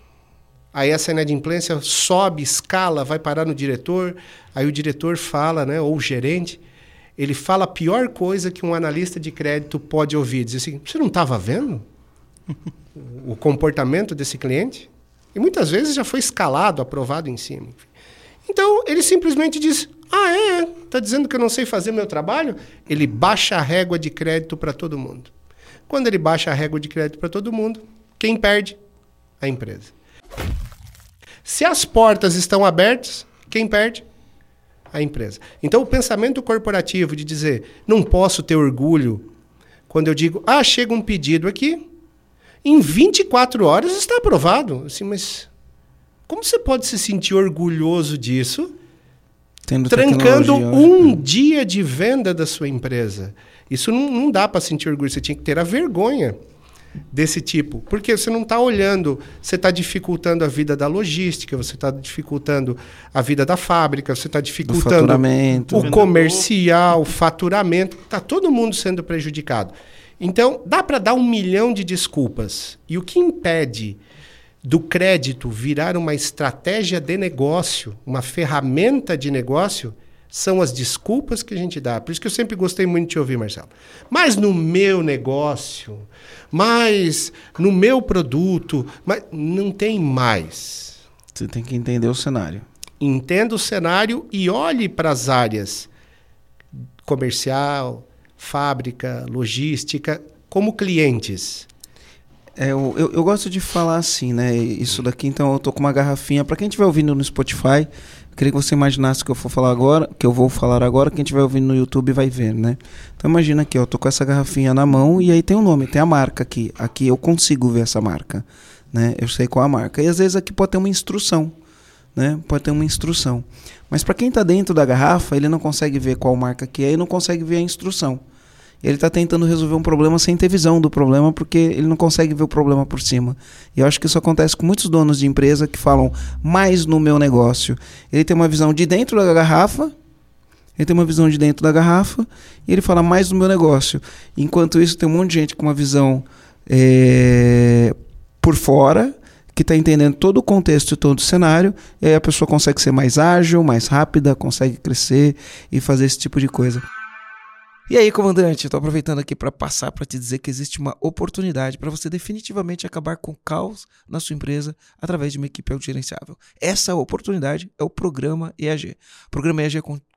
Aí essa inadimplência sobe, escala, vai parar no diretor. Aí o diretor fala, né, ou o gerente, ele fala a pior coisa que um analista de crédito pode ouvir. Diz assim, você não estava vendo o comportamento desse cliente? E muitas vezes já foi escalado, aprovado em cima. Então, ele simplesmente diz, ah, é? Está dizendo que eu não sei fazer meu trabalho? Ele baixa a régua de crédito para todo mundo. Quando ele baixa a régua de crédito para todo mundo, quem perde? A empresa. Se as portas estão abertas, quem perde? A empresa. Então, o pensamento corporativo de dizer, não posso ter orgulho quando eu digo, ah, chega um pedido aqui, em 24 horas está aprovado. Assim, mas como você pode se sentir orgulhoso disso? Tendo trancando um né? dia de venda da sua empresa. Isso não, não dá para sentir orgulho, você tinha que ter a vergonha desse tipo. Porque você não está olhando, você está dificultando a vida da logística, você está dificultando a vida da fábrica, você está dificultando o comercial, o faturamento. Está todo mundo sendo prejudicado. Então, dá para dar um milhão de desculpas. E o que impede do crédito virar uma estratégia de negócio, uma ferramenta de negócio, são as desculpas que a gente dá. Por isso que eu sempre gostei muito de te ouvir, Marcelo. Mas no meu negócio, mas no meu produto, mas não tem mais. Você tem que entender o cenário. Entenda o cenário e olhe para as áreas comercial, fábrica, logística, como clientes. É, eu, eu, eu, gosto de falar assim, né? Isso daqui, então eu tô com uma garrafinha. Para quem estiver ouvindo no Spotify, queria que você imaginasse que eu vou falar agora, que eu vou falar agora, quem estiver ouvindo no YouTube vai ver, né? Então imagina aqui, eu tô com essa garrafinha na mão e aí tem o um nome, tem a marca aqui. Aqui eu consigo ver essa marca, né? Eu sei qual a marca. E às vezes aqui pode ter uma instrução, né? Pode ter uma instrução. Mas para quem está dentro da garrafa, ele não consegue ver qual marca que é e não consegue ver a instrução. Ele está tentando resolver um problema sem ter visão do problema, porque ele não consegue ver o problema por cima. E eu acho que isso acontece com muitos donos de empresa que falam mais no meu negócio. Ele tem uma visão de dentro da garrafa, ele tem uma visão de dentro da garrafa e ele fala mais no meu negócio. Enquanto isso, tem um monte de gente com uma visão é, por fora, que está entendendo todo o contexto e todo o cenário, e aí a pessoa consegue ser mais ágil, mais rápida, consegue crescer e fazer esse tipo de coisa. E aí, comandante, estou aproveitando aqui para passar para te dizer que existe uma oportunidade para você definitivamente acabar com o caos na sua empresa através de uma equipe autogerenciável. Essa oportunidade é o programa EAG. O programa EAG é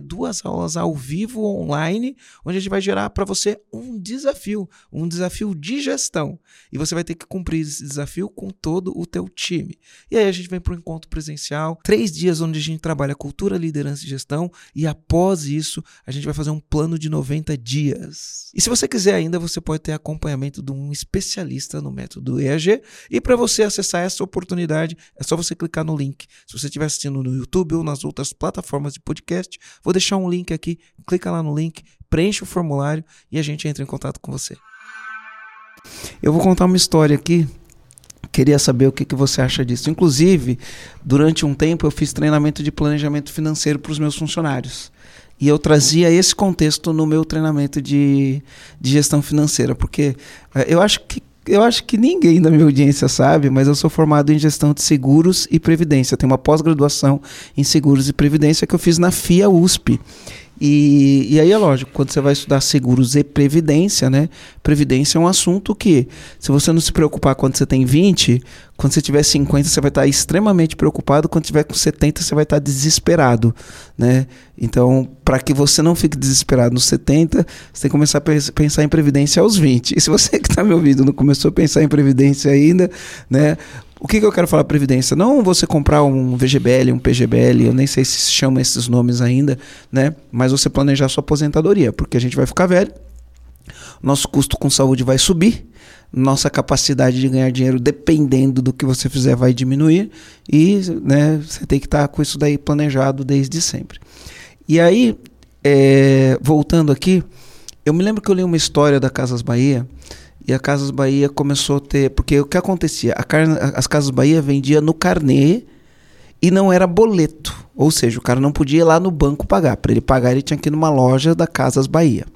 duas aulas ao vivo online, onde a gente vai gerar para você um desafio, um desafio de gestão. E você vai ter que cumprir esse desafio com todo o teu time. E aí a gente vem para o encontro presencial, três dias onde a gente trabalha cultura, liderança e gestão, e após isso, a gente vai fazer um plano de 90 dias. E se você quiser ainda, você pode ter acompanhamento de um especialista no método EAG. E para você acessar essa oportunidade, é só você clicar no link. Se você estiver assistindo no YouTube ou nas outras plataformas de podcast, Vou deixar um link aqui, clica lá no link, preenche o formulário e a gente entra em contato com você. Eu vou contar uma história aqui. Queria saber o que, que você acha disso. Inclusive, durante um tempo eu fiz treinamento de planejamento financeiro para os meus funcionários. E eu trazia esse contexto no meu treinamento de, de gestão financeira, porque eh, eu acho que eu acho que ninguém da minha audiência sabe, mas eu sou formado em gestão de seguros e previdência. Tenho uma pós-graduação em seguros e previdência que eu fiz na FIA USP. E, e aí é lógico, quando você vai estudar seguros e previdência, né? Previdência é um assunto que, se você não se preocupar quando você tem 20, quando você tiver 50, você vai estar extremamente preocupado, quando tiver com 70, você vai estar desesperado, né? Então, para que você não fique desesperado nos 70, você tem que começar a pensar em previdência aos 20. E se você que está me ouvindo não começou a pensar em previdência ainda, né? O que, que eu quero falar previdência? Não você comprar um VGBL, um PGBL, eu nem sei se chama esses nomes ainda, né? Mas você planejar sua aposentadoria, porque a gente vai ficar velho, nosso custo com saúde vai subir, nossa capacidade de ganhar dinheiro, dependendo do que você fizer, vai diminuir e né, você tem que estar tá com isso daí planejado desde sempre. E aí, é, voltando aqui, eu me lembro que eu li uma história da Casas Bahia e a Casas Bahia começou a ter. Porque o que acontecia? Carne, as Casas Bahia vendia no carnê e não era boleto. Ou seja, o cara não podia ir lá no banco pagar. Para ele pagar, ele tinha que ir numa loja da Casas Bahia.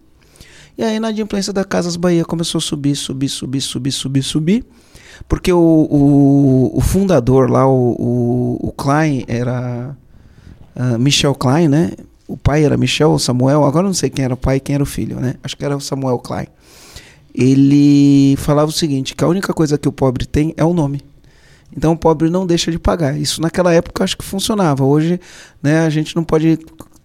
E aí, na adimplência da Casas Bahia, começou a subir, subir, subir, subir, subir, subir. Porque o, o, o fundador lá, o, o, o Klein, era uh, Michel Klein, né? O pai era Michel ou Samuel, agora não sei quem era o pai e quem era o filho, né? Acho que era o Samuel Klein ele falava o seguinte, que a única coisa que o pobre tem é o nome. Então o pobre não deixa de pagar. Isso naquela época acho que funcionava. Hoje, né, a gente não pode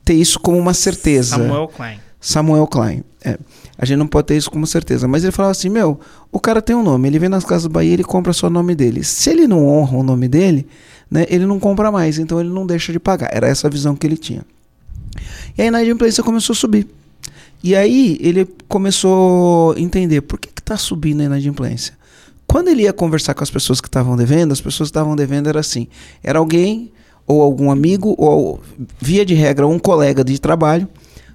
ter isso como uma certeza. Samuel Klein. Samuel Klein. É, a gente não pode ter isso como certeza. Mas ele falava assim: meu, o cara tem um nome, ele vem nas casas Bahia ele compra só o nome dele. Se ele não honra o nome dele, né, ele não compra mais, então ele não deixa de pagar. Era essa a visão que ele tinha. E aí na inadimplência começou a subir. E aí ele começou a entender por que está subindo a inadimplência. Quando ele ia conversar com as pessoas que estavam devendo, as pessoas que estavam devendo era assim: era alguém, ou algum amigo, ou via de regra, um colega de trabalho,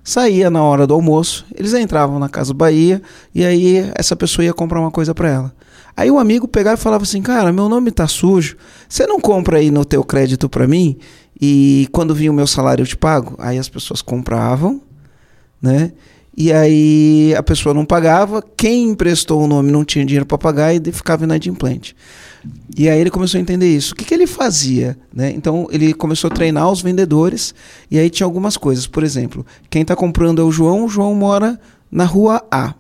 saía na hora do almoço, eles entravam na Casa Bahia e aí essa pessoa ia comprar uma coisa para ela. Aí o amigo pegava e falava assim: Cara, meu nome tá sujo, você não compra aí no teu crédito para mim? E quando vinha o meu salário eu te pago? Aí as pessoas compravam, né? E aí a pessoa não pagava, quem emprestou o nome não tinha dinheiro para pagar e ficava inadimplente. E aí ele começou a entender isso. O que, que ele fazia? Né? Então ele começou a treinar os vendedores e aí tinha algumas coisas. Por exemplo, quem está comprando é o João, o João mora na rua A.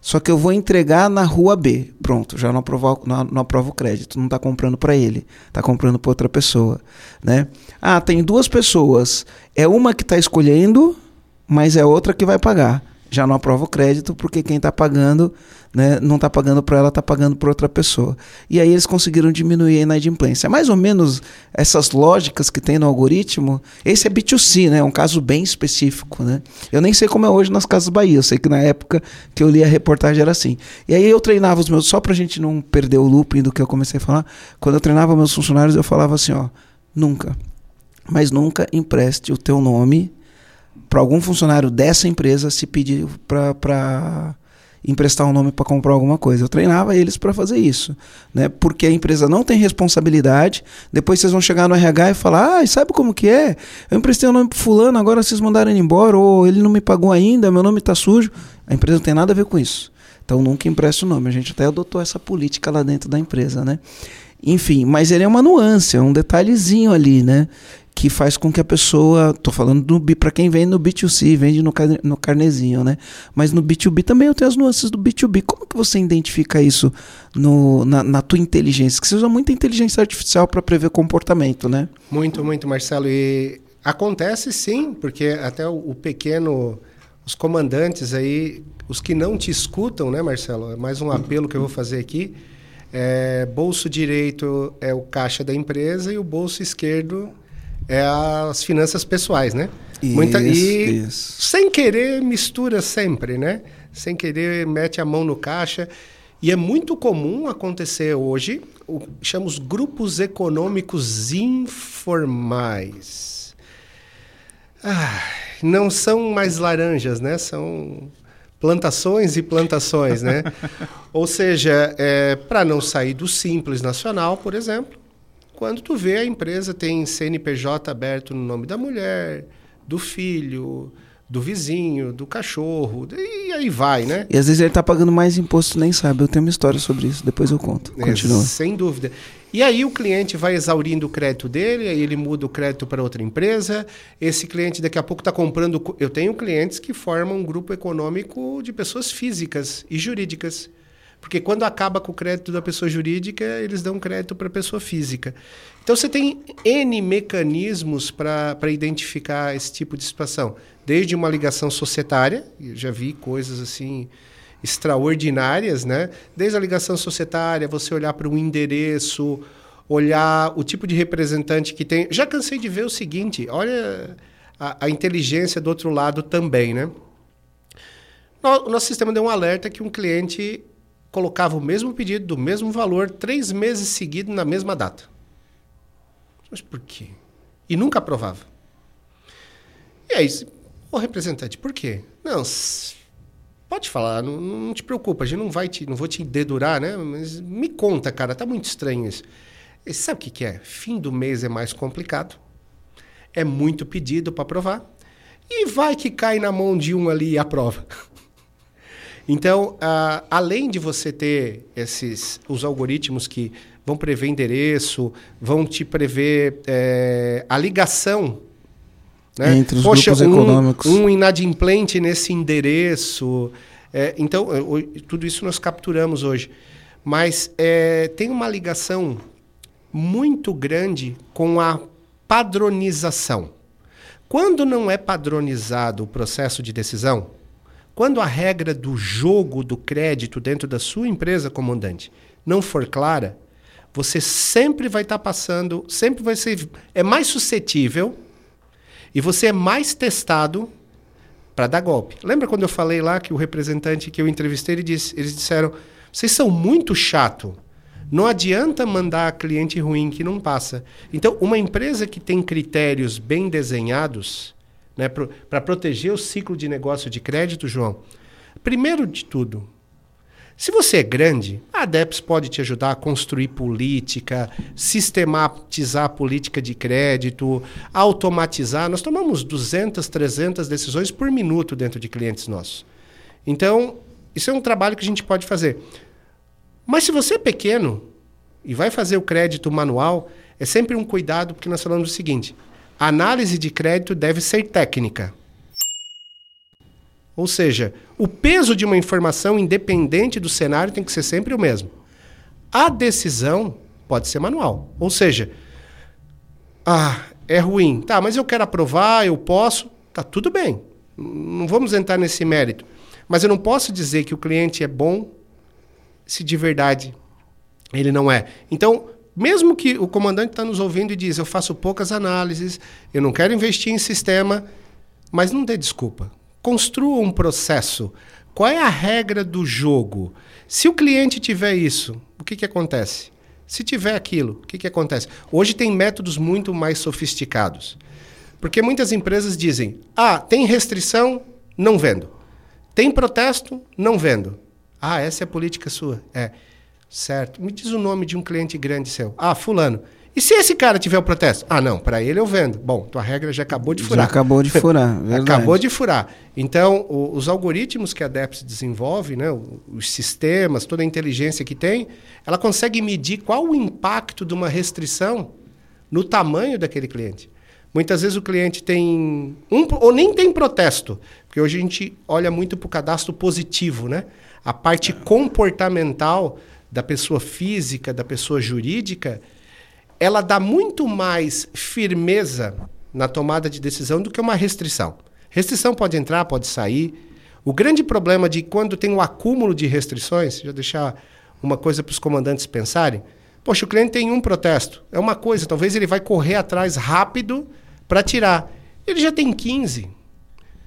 Só que eu vou entregar na rua B. Pronto, já não aprovo, não, não aprovo o crédito. Não está comprando para ele, está comprando para outra pessoa. Né? Ah, tem duas pessoas. É uma que está escolhendo mas é outra que vai pagar. Já não aprova o crédito porque quem está pagando né, não está pagando para ela, está pagando para outra pessoa. E aí eles conseguiram diminuir a inadimplência. É mais ou menos essas lógicas que tem no algoritmo. Esse é B2C, né? É um caso bem específico. Né? Eu nem sei como é hoje nas Casas Bahia. Eu sei que na época que eu li a reportagem era assim. E aí eu treinava os meus, só para a gente não perder o looping do que eu comecei a falar, quando eu treinava meus funcionários, eu falava assim: ó, nunca, mas nunca empreste o teu nome para algum funcionário dessa empresa se pedir para emprestar um nome para comprar alguma coisa. Eu treinava eles para fazer isso, né? Porque a empresa não tem responsabilidade. Depois vocês vão chegar no RH e falar: "Ah, sabe como que é? Eu emprestei o um nome para fulano, agora vocês mandaram ele embora ou ele não me pagou ainda, meu nome está sujo". A empresa não tem nada a ver com isso. Então nunca empresta o nome. A gente até adotou essa política lá dentro da empresa, né? Enfim, mas ele é uma nuance, é um detalhezinho ali, né? Que faz com que a pessoa, tô falando para quem vende no B2C, vende no, no carnezinho, né? Mas no B2B também eu tenho as nuances do B2B. Como que você identifica isso no, na, na tua inteligência? Que você usa muita inteligência artificial para prever comportamento, né? Muito, muito, Marcelo. E acontece sim, porque até o, o pequeno, os comandantes aí, os que não te escutam, né, Marcelo? É mais um apelo que eu vou fazer aqui. É, bolso direito é o caixa da empresa e o bolso esquerdo é as finanças pessoais, né? Isso, Muita, e isso. sem querer mistura sempre, né? Sem querer mete a mão no caixa. E é muito comum acontecer hoje, o chamamos grupos econômicos informais. Ah, não são mais laranjas, né? São plantações e plantações, né? Ou seja, é, para não sair do simples nacional, por exemplo, quando tu vê a empresa tem CNPJ aberto no nome da mulher, do filho, do vizinho, do cachorro, e aí vai, né? E às vezes ele está pagando mais imposto nem sabe. Eu tenho uma história sobre isso, depois eu conto. Continua. É, sem dúvida. E aí o cliente vai exaurindo o crédito dele, aí ele muda o crédito para outra empresa. Esse cliente daqui a pouco está comprando. Eu tenho clientes que formam um grupo econômico de pessoas físicas e jurídicas. Porque quando acaba com o crédito da pessoa jurídica, eles dão crédito para a pessoa física. Então você tem N mecanismos para identificar esse tipo de situação. Desde uma ligação societária, eu já vi coisas assim extraordinárias, né? Desde a ligação societária, você olhar para um endereço, olhar o tipo de representante que tem. Já cansei de ver o seguinte: olha a, a inteligência do outro lado também, né? O nosso sistema deu um alerta que um cliente colocava o mesmo pedido, do mesmo valor, três meses seguidos na mesma data. Mas por quê? E nunca aprovava. E aí, o representante, por quê? Não, pode falar, não, não, te preocupa, a gente não vai te, não vou te dedurar, né? Mas me conta, cara, tá muito estranho isso. E sabe o que, que é? Fim do mês é mais complicado, é muito pedido para aprovar, e vai que cai na mão de um ali e aprova. Então, além de você ter esses os algoritmos que vão prever endereço, vão te prever é, a ligação né? entre os Poxa, grupos um, econômicos. Um inadimplente nesse endereço. É, então, tudo isso nós capturamos hoje. Mas é, tem uma ligação muito grande com a padronização. Quando não é padronizado o processo de decisão, quando a regra do jogo do crédito dentro da sua empresa, comandante, não for clara, você sempre vai estar tá passando, sempre vai ser é mais suscetível e você é mais testado para dar golpe. Lembra quando eu falei lá que o representante que eu entrevistei, ele disse, eles disseram: "Vocês são muito chato. Não adianta mandar cliente ruim que não passa". Então, uma empresa que tem critérios bem desenhados, né, para proteger o ciclo de negócio de crédito, João, primeiro de tudo, se você é grande, a ADEPS pode te ajudar a construir política, sistematizar a política de crédito, automatizar. Nós tomamos 200, 300 decisões por minuto dentro de clientes nossos. Então, isso é um trabalho que a gente pode fazer. Mas se você é pequeno e vai fazer o crédito manual, é sempre um cuidado, porque nós falamos o seguinte: a análise de crédito deve ser técnica. Ou seja, o peso de uma informação independente do cenário tem que ser sempre o mesmo. A decisão pode ser manual. Ou seja, ah, é ruim. Tá, mas eu quero aprovar, eu posso. Tá tudo bem. Não vamos entrar nesse mérito. Mas eu não posso dizer que o cliente é bom se de verdade ele não é. Então, mesmo que o comandante está nos ouvindo e diz, eu faço poucas análises, eu não quero investir em sistema, mas não dê desculpa. Construa um processo. Qual é a regra do jogo? Se o cliente tiver isso, o que, que acontece? Se tiver aquilo, o que, que acontece? Hoje tem métodos muito mais sofisticados. Porque muitas empresas dizem: ah, tem restrição, não vendo. Tem protesto, não vendo. Ah, essa é a política sua. É. Certo. Me diz o nome de um cliente grande seu. Ah, Fulano. E se esse cara tiver o protesto? Ah, não, para ele eu vendo. Bom, tua regra já acabou de furar. Já acabou de furar, verdade. Acabou de furar. Então, o, os algoritmos que a DEPS desenvolve, né, os sistemas, toda a inteligência que tem, ela consegue medir qual o impacto de uma restrição no tamanho daquele cliente. Muitas vezes o cliente tem um ou nem tem protesto, porque hoje a gente olha muito para o cadastro positivo, né? A parte comportamental da pessoa física, da pessoa jurídica, ela dá muito mais firmeza na tomada de decisão do que uma restrição. Restrição pode entrar, pode sair. O grande problema de quando tem um acúmulo de restrições, já deixar uma coisa para os comandantes pensarem. Poxa, o cliente tem um protesto. É uma coisa, talvez ele vai correr atrás rápido para tirar. Ele já tem 15.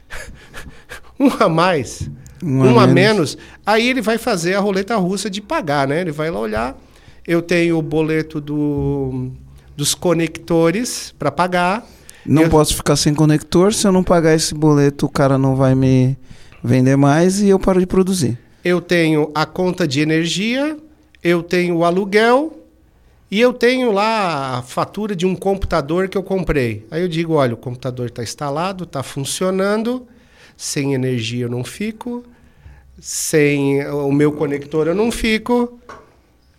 um a mais, um, um a, menos. menos. Aí ele vai fazer a roleta russa de pagar, né? Ele vai lá olhar eu tenho o boleto do, dos conectores para pagar. Não eu... posso ficar sem conector. Se eu não pagar esse boleto, o cara não vai me vender mais e eu paro de produzir. Eu tenho a conta de energia, eu tenho o aluguel e eu tenho lá a fatura de um computador que eu comprei. Aí eu digo, olha, o computador está instalado, está funcionando, sem energia eu não fico, sem o meu conector eu não fico.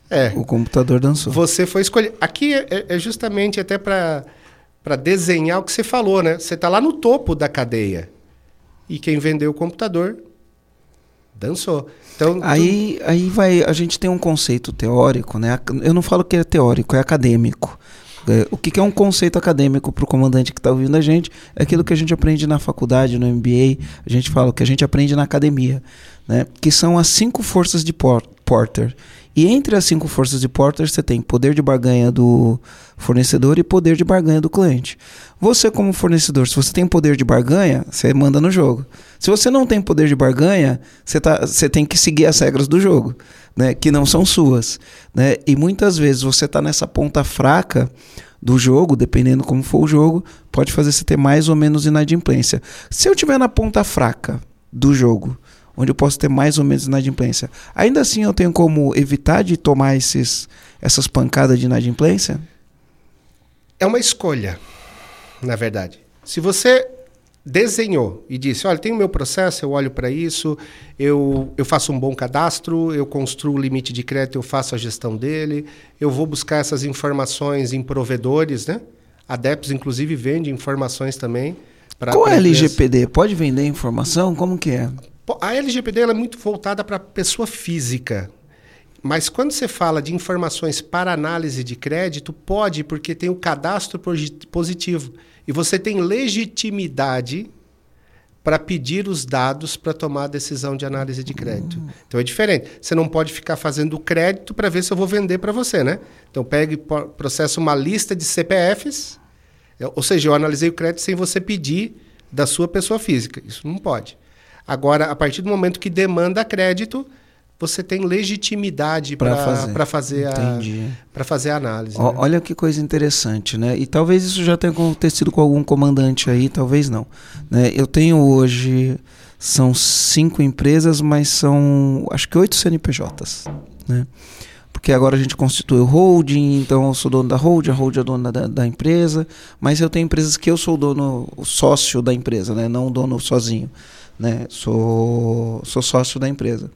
É. O computador dançou. Você foi escolher. Aqui é, é justamente até para desenhar o que você falou, né? Você está lá no topo da cadeia. E quem vendeu o computador dançou. Então, aí, tu... aí vai. A gente tem um conceito teórico, né? Eu não falo que é teórico, é acadêmico. É, o que, que é um conceito acadêmico para o comandante que está ouvindo a gente? É aquilo que a gente aprende na faculdade, no MBA, a gente fala que a gente aprende na academia, né? que são as cinco forças de Porter. E entre as cinco forças de Porter, você tem poder de barganha do fornecedor e poder de barganha do cliente. Você, como fornecedor, se você tem poder de barganha, você manda no jogo. Se você não tem poder de barganha, você, tá, você tem que seguir as regras do jogo, né? que não são suas. Né? E muitas vezes você está nessa ponta fraca do jogo, dependendo como for o jogo, pode fazer você ter mais ou menos inadimplência. Se eu tiver na ponta fraca do jogo, onde eu posso ter mais ou menos inadimplência. Ainda assim, eu tenho como evitar de tomar esses, essas pancadas de inadimplência? É uma escolha, na verdade. Se você desenhou e disse: Olha, tem o meu processo, eu olho para isso, eu, eu faço um bom cadastro, eu construo o limite de crédito, eu faço a gestão dele, eu vou buscar essas informações em provedores, né? A DEPS, inclusive, vende informações também. Qual é a LGPD? Pode vender informação? Como que é? A LGPD é muito voltada para pessoa física. Mas quando você fala de informações para análise de crédito, pode, porque tem o cadastro positivo. E você tem legitimidade para pedir os dados para tomar a decisão de análise de crédito. Uhum. Então é diferente. Você não pode ficar fazendo crédito para ver se eu vou vender para você, né? Então pegue processo uma lista de CPFs, ou seja, eu analisei o crédito sem você pedir da sua pessoa física. Isso não pode. Agora, a partir do momento que demanda crédito, você tem legitimidade para fazer, fazer, a, fazer a análise. O, né? Olha que coisa interessante, né? E talvez isso já tenha acontecido com algum comandante aí, talvez não. Né? Eu tenho hoje, são cinco empresas, mas são acho que oito CNPJs, né? Porque agora a gente constitui o holding, então eu sou dono da holding, a holding é dona da, da empresa, mas eu tenho empresas que eu sou o dono, o sócio da empresa, né? Não o dono sozinho, né? Sou, sou sócio da empresa.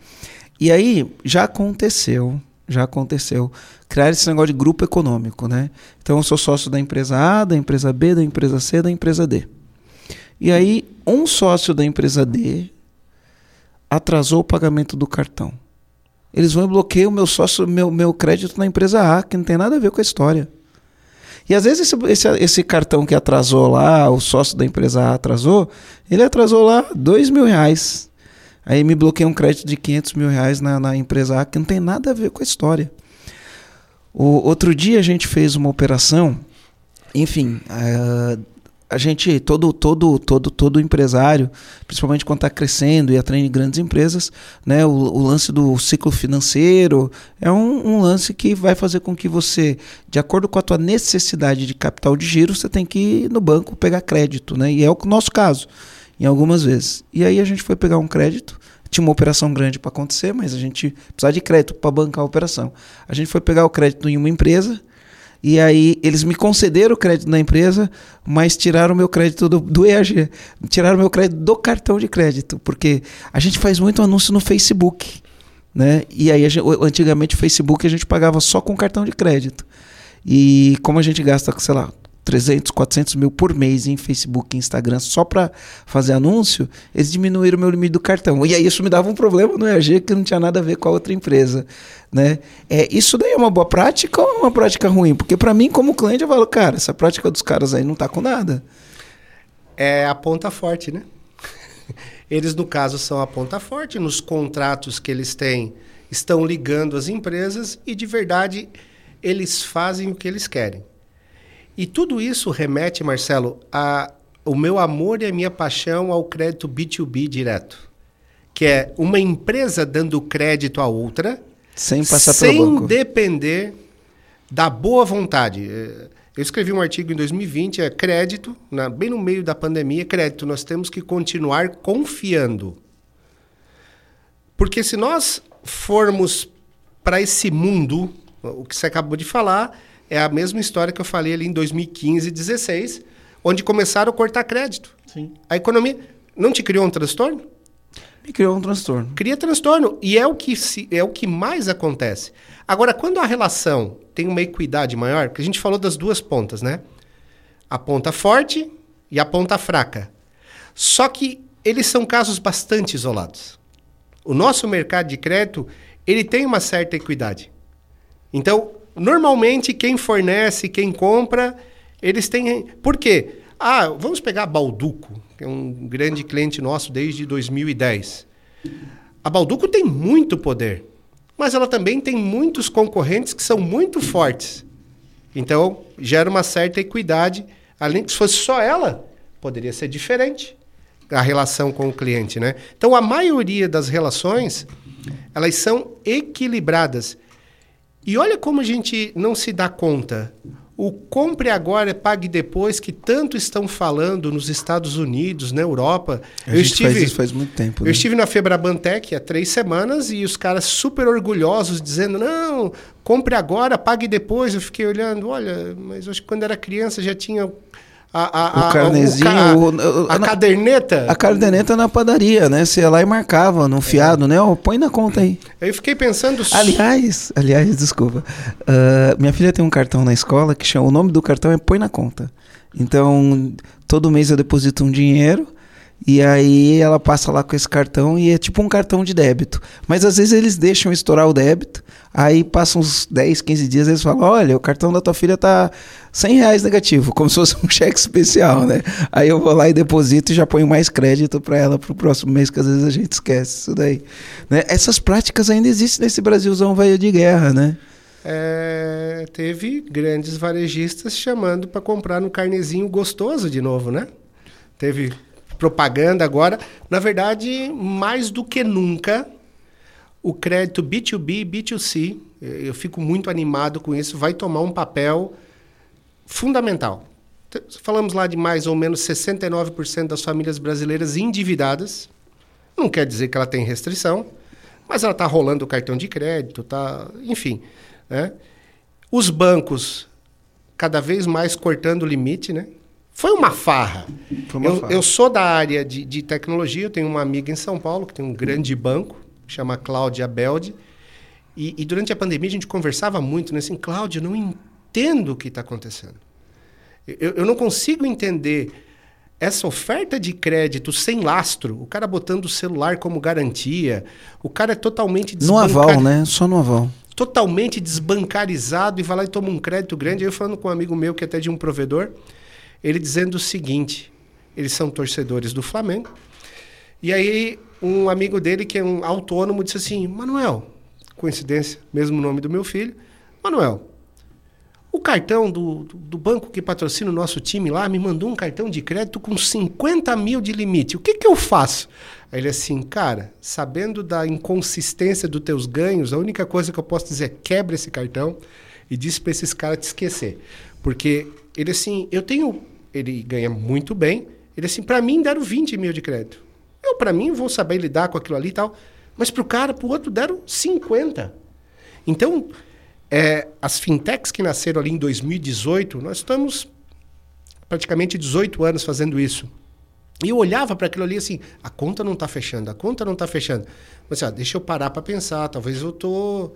E aí já aconteceu, já aconteceu criar esse negócio de grupo econômico, né? Então eu sou sócio da empresa A, da empresa B, da empresa C, da empresa D. E aí um sócio da empresa D atrasou o pagamento do cartão. Eles vão bloquear o meu sócio, meu, meu crédito na empresa A, que não tem nada a ver com a história. E às vezes esse, esse, esse, cartão que atrasou lá, o sócio da empresa atrasou, ele atrasou lá dois mil reais. Aí me bloqueei um crédito de 500 mil reais na, na empresa A, que não tem nada a ver com a história. O, outro dia a gente fez uma operação, enfim, a, a gente, todo, todo, todo, todo empresário, principalmente quando está crescendo e atraindo grandes empresas, né, o, o, lance do ciclo financeiro é um, um, lance que vai fazer com que você, de acordo com a tua necessidade de capital de giro, você tem que ir no banco pegar crédito, né? E é o nosso caso em algumas vezes. E aí a gente foi pegar um crédito, tinha uma operação grande para acontecer, mas a gente precisava de crédito para bancar a operação. A gente foi pegar o crédito em uma empresa, e aí eles me concederam o crédito na empresa, mas tiraram o meu crédito do, do EAG, tiraram o meu crédito do cartão de crédito, porque a gente faz muito anúncio no Facebook. Né? E aí, gente, antigamente, o Facebook a gente pagava só com cartão de crédito. E como a gente gasta, sei lá, 300, 400 mil por mês em Facebook Instagram só para fazer anúncio, eles diminuíram o meu limite do cartão. E aí isso me dava um problema no EAG que não tinha nada a ver com a outra empresa. Né? É, isso daí é uma boa prática ou uma prática ruim? Porque para mim, como cliente, eu falo, cara, essa prática dos caras aí não tá com nada. É a ponta forte, né? Eles, no caso, são a ponta forte. Nos contratos que eles têm, estão ligando as empresas e, de verdade, eles fazem o que eles querem. E tudo isso remete, Marcelo, a o meu amor e a minha paixão ao crédito B2B direto, que é uma empresa dando crédito a outra sem passar sem pelo banco. depender da boa vontade. Eu escrevi um artigo em 2020, é crédito, na, bem no meio da pandemia, crédito, nós temos que continuar confiando. Porque se nós formos para esse mundo, o que você acabou de falar, é a mesma história que eu falei ali em 2015 16, onde começaram a cortar crédito. Sim. A economia não te criou um transtorno? Me criou um transtorno. Cria transtorno. E é o que, se, é o que mais acontece. Agora, quando a relação tem uma equidade maior, porque a gente falou das duas pontas, né? A ponta forte e a ponta fraca. Só que eles são casos bastante isolados. O nosso mercado de crédito, ele tem uma certa equidade. Então, Normalmente, quem fornece, quem compra, eles têm. Por quê? Ah, vamos pegar a Balduco, que é um grande cliente nosso desde 2010. A Balduco tem muito poder, mas ela também tem muitos concorrentes que são muito fortes. Então, gera uma certa equidade. Além que se fosse só ela, poderia ser diferente a relação com o cliente, né? Então, a maioria das relações, elas são equilibradas. E olha como a gente não se dá conta. O compre agora, pague depois, que tanto estão falando nos Estados Unidos, na Europa. A eu estive, faz isso faz muito tempo. Né? Eu estive na Febrabantec há três semanas e os caras super orgulhosos, dizendo: não, compre agora, pague depois. Eu fiquei olhando, olha, mas acho que quando era criança já tinha a, a, o carnezinho, o, a, a, caderneta. A caderneta na padaria, né? Você ia lá e marcava no fiado, é. né? Oh, põe na conta aí. Eu fiquei pensando. Aliás, aliás, desculpa. Uh, minha filha tem um cartão na escola que chama. O nome do cartão é Põe na conta. Então, todo mês eu deposito um dinheiro E aí ela passa lá com esse cartão e é tipo um cartão de débito. Mas às vezes eles deixam estourar o débito, aí passam uns 10, 15 dias eles falam: olha, o cartão da tua filha tá 100 reais negativo, como se fosse um cheque especial, né? Aí eu vou lá e deposito e já ponho mais crédito para ela pro próximo mês, que às vezes a gente esquece isso daí. Né? Essas práticas ainda existem nesse Brasilzão velho de guerra, né? É, teve grandes varejistas chamando para comprar no carnezinho gostoso de novo, né? Teve propaganda agora. Na verdade, mais do que nunca, o crédito B2B e B2C, eu fico muito animado com isso, vai tomar um papel fundamental. Falamos lá de mais ou menos 69% das famílias brasileiras endividadas. Não quer dizer que ela tem restrição, mas ela está rolando o cartão de crédito, tá, enfim. Né? Os bancos cada vez mais cortando o limite, né? Foi uma farra. Foi uma eu, farra. eu, sou da área de, de, tecnologia, eu tenho uma amiga em São Paulo que tem um grande banco, chama Cláudia Belde. E, e, durante a pandemia a gente conversava muito, né? Assim, Cláudia, eu não entendo o que está acontecendo. Eu, eu não consigo entender essa oferta de crédito sem lastro, o cara botando o celular como garantia, o cara é totalmente desbancar... No aval, né? Só no aval. Totalmente desbancarizado e vai lá e toma um crédito grande. Eu falando com um amigo meu que é até de um provedor, ele dizendo o seguinte: eles são torcedores do Flamengo. E aí, um amigo dele, que é um autônomo, disse assim: Manuel, coincidência, mesmo nome do meu filho, Manuel, o cartão do, do, banco que patrocina o nosso time lá me mandou um cartão de crédito com 50 mil de limite. O que, que eu faço? Aí ele assim, cara, sabendo da inconsistência dos teus ganhos, a única coisa que eu posso dizer é quebra esse cartão e diz para esses caras te esquecer. Porque ele assim, eu tenho ele ganha muito bem. Ele assim, para mim deram 20 mil de crédito. Eu, para mim, vou saber lidar com aquilo ali e tal. Mas para o cara, para o outro, deram 50. Então, é, as fintechs que nasceram ali em 2018, nós estamos praticamente 18 anos fazendo isso. E eu olhava para aquilo ali assim, a conta não está fechando, a conta não está fechando. Mas assim, deixa eu parar para pensar, talvez eu tô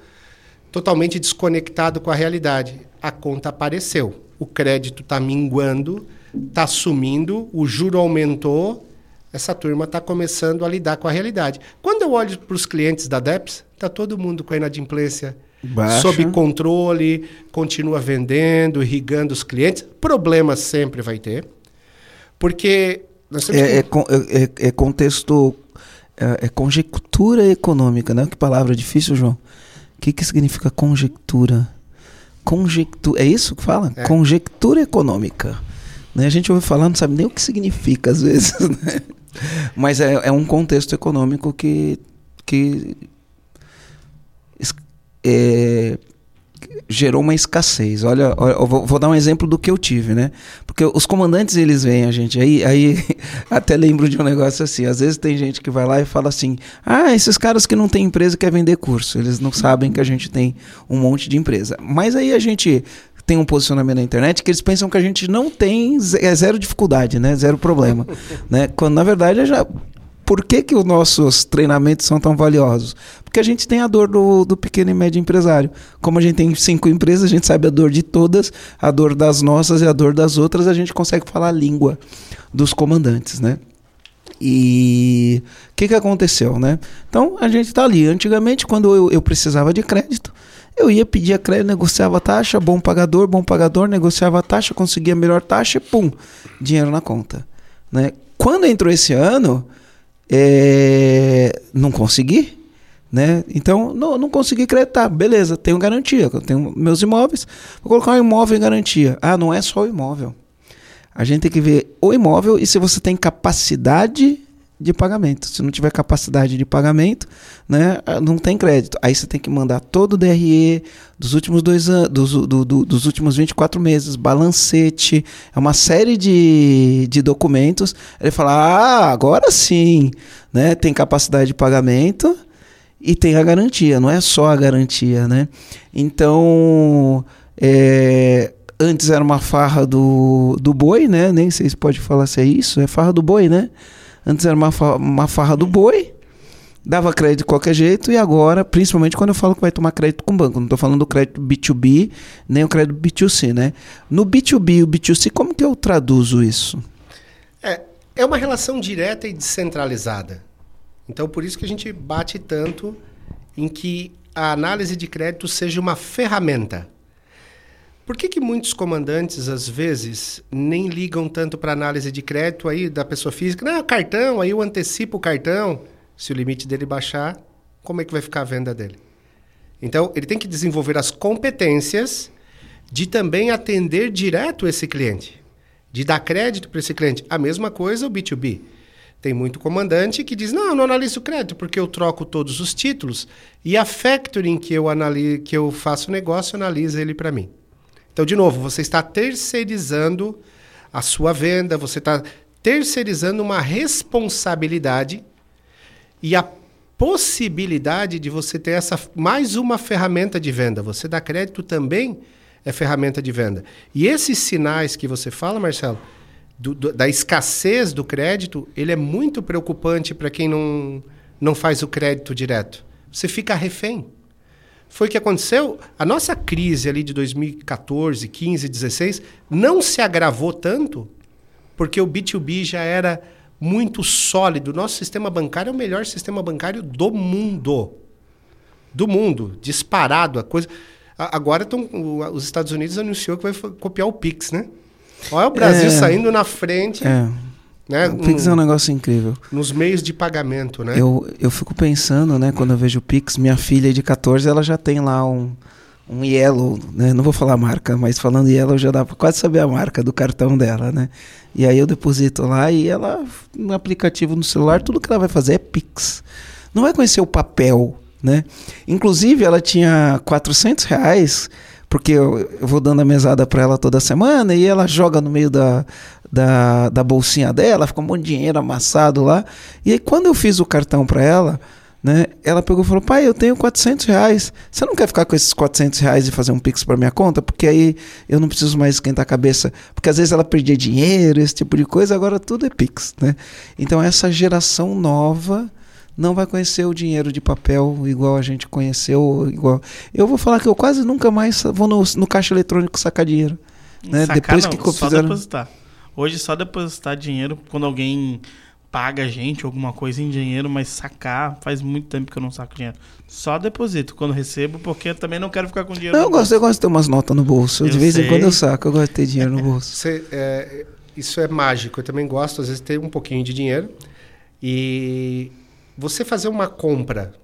totalmente desconectado com a realidade. A conta apareceu, o crédito está minguando, está sumindo, o juro aumentou, essa turma está começando a lidar com a realidade. Quando eu olho para os clientes da DEPS, está todo mundo com a inadimplência Baixa. sob controle, continua vendendo, irrigando os clientes. Problemas sempre vai ter, porque... É, é, é, é, é, contexto, é, é, conjectura econômica, né? Que palavra difícil, João. O que, que significa conjectura? Conjectura, é isso que fala? É. Conjectura econômica. Né? A gente ouve falar, não sabe nem o que significa às vezes. Né? Mas é, é, um contexto econômico que, que é, gerou uma escassez. Olha, olha vou, vou, dar um exemplo do que eu tive, né? Porque os comandantes eles vêm a gente aí, aí até lembro de um negócio assim. Às vezes tem gente que vai lá e fala assim: "Ah, esses caras que não têm empresa quer vender curso. Eles não sabem que a gente tem um monte de empresa". Mas aí a gente tem um posicionamento na internet que eles pensam que a gente não tem é zero dificuldade, né? Zero problema, né? Quando na verdade já por que, que os nossos treinamentos são tão valiosos? Porque a gente tem a dor do, do pequeno e médio empresário. Como a gente tem cinco empresas, a gente sabe a dor de todas, a dor das nossas e a dor das outras, a gente consegue falar a língua dos comandantes, né? E o que, que aconteceu, né? Então a gente está ali. Antigamente, quando eu, eu precisava de crédito, eu ia pedir crédito, negociava a taxa, bom pagador, bom pagador, negociava a taxa, conseguia a melhor taxa, pum, dinheiro na conta. Né? Quando entrou esse ano, é, não consegui. Né? Então, não, não consegui creditar. Beleza, tenho garantia. Eu tenho meus imóveis. Vou colocar um imóvel em garantia. Ah, não é só o imóvel. A gente tem que ver o imóvel e se você tem capacidade de pagamento. Se não tiver capacidade de pagamento, né, não tem crédito. Aí você tem que mandar todo o DRE dos últimos dois anos, dos, do, do, dos últimos 24 meses, balancete, é uma série de, de documentos. Ele fala: ah, agora sim, né, tem capacidade de pagamento e tem a garantia, não é só a garantia, né? Então, é, antes era uma farra do, do boi, né? Nem sei se pode falar se é isso, é farra do boi, né? Antes era uma, uma farra do boi, dava crédito de qualquer jeito, e agora, principalmente quando eu falo que vai tomar crédito com banco, não estou falando do crédito B2B, nem o crédito B2C, né? No B2B e o B2C, como que eu traduzo isso? É, é uma relação direta e descentralizada. Então, por isso que a gente bate tanto em que a análise de crédito seja uma ferramenta. Por que, que muitos comandantes, às vezes, nem ligam tanto para análise de crédito aí da pessoa física? Não, cartão, aí eu antecipo o cartão. Se o limite dele baixar, como é que vai ficar a venda dele? Então, ele tem que desenvolver as competências de também atender direto esse cliente, de dar crédito para esse cliente. A mesma coisa o B2B. Tem muito comandante que diz: não, não analiso crédito porque eu troco todos os títulos e a factoring que eu, analiso, que eu faço negócio analisa ele para mim. Então, de novo, você está terceirizando a sua venda, você está terceirizando uma responsabilidade e a possibilidade de você ter essa mais uma ferramenta de venda. Você dá crédito também é ferramenta de venda. E esses sinais que você fala, Marcelo, do, do, da escassez do crédito, ele é muito preocupante para quem não, não faz o crédito direto. Você fica refém. Foi o que aconteceu. A nossa crise ali de 2014, 15, 16 não se agravou tanto porque o B2B já era muito sólido. Nosso sistema bancário é o melhor sistema bancário do mundo. Do mundo, disparado. A coisa. Agora tão, os Estados Unidos anunciou que vai copiar o Pix, né? Olha o Brasil é, saindo na frente. É. Né? O Pix um, é um negócio incrível. Nos meios de pagamento, né? Eu, eu fico pensando, né, quando eu vejo o Pix, minha filha de 14, ela já tem lá um, um Yellow, né? Não vou falar a marca, mas falando Yellow já dá para quase saber a marca do cartão dela, né? E aí eu deposito lá e ela, no aplicativo no celular, tudo que ela vai fazer é Pix. Não vai conhecer o papel, né? Inclusive, ela tinha 400 reais porque eu, eu vou dando a mesada para ela toda semana e ela joga no meio da, da, da bolsinha dela, fica um monte de dinheiro amassado lá. E aí, quando eu fiz o cartão para ela, né, ela pegou e falou: Pai, eu tenho 400 reais. Você não quer ficar com esses 400 reais e fazer um pix para minha conta? Porque aí eu não preciso mais esquentar a cabeça. Porque às vezes ela perdia dinheiro, esse tipo de coisa, agora tudo é pix. Né? Então, essa geração nova não vai conhecer o dinheiro de papel igual a gente conheceu. igual Eu vou falar que eu quase nunca mais vou no, no caixa eletrônico sacar dinheiro. Né? Sacar, Depois não, que só fizeram... depositar. Hoje só depositar dinheiro quando alguém paga a gente alguma coisa em dinheiro, mas sacar faz muito tempo que eu não saco dinheiro. Só deposito quando recebo, porque eu também não quero ficar com dinheiro. Não, eu gosto, eu gosto de ter umas notas no bolso. Eu de vez sei. em quando eu saco, eu gosto de ter dinheiro no bolso. Você, é, isso é mágico. Eu também gosto, às vezes, de ter um pouquinho de dinheiro. E você fazer uma compra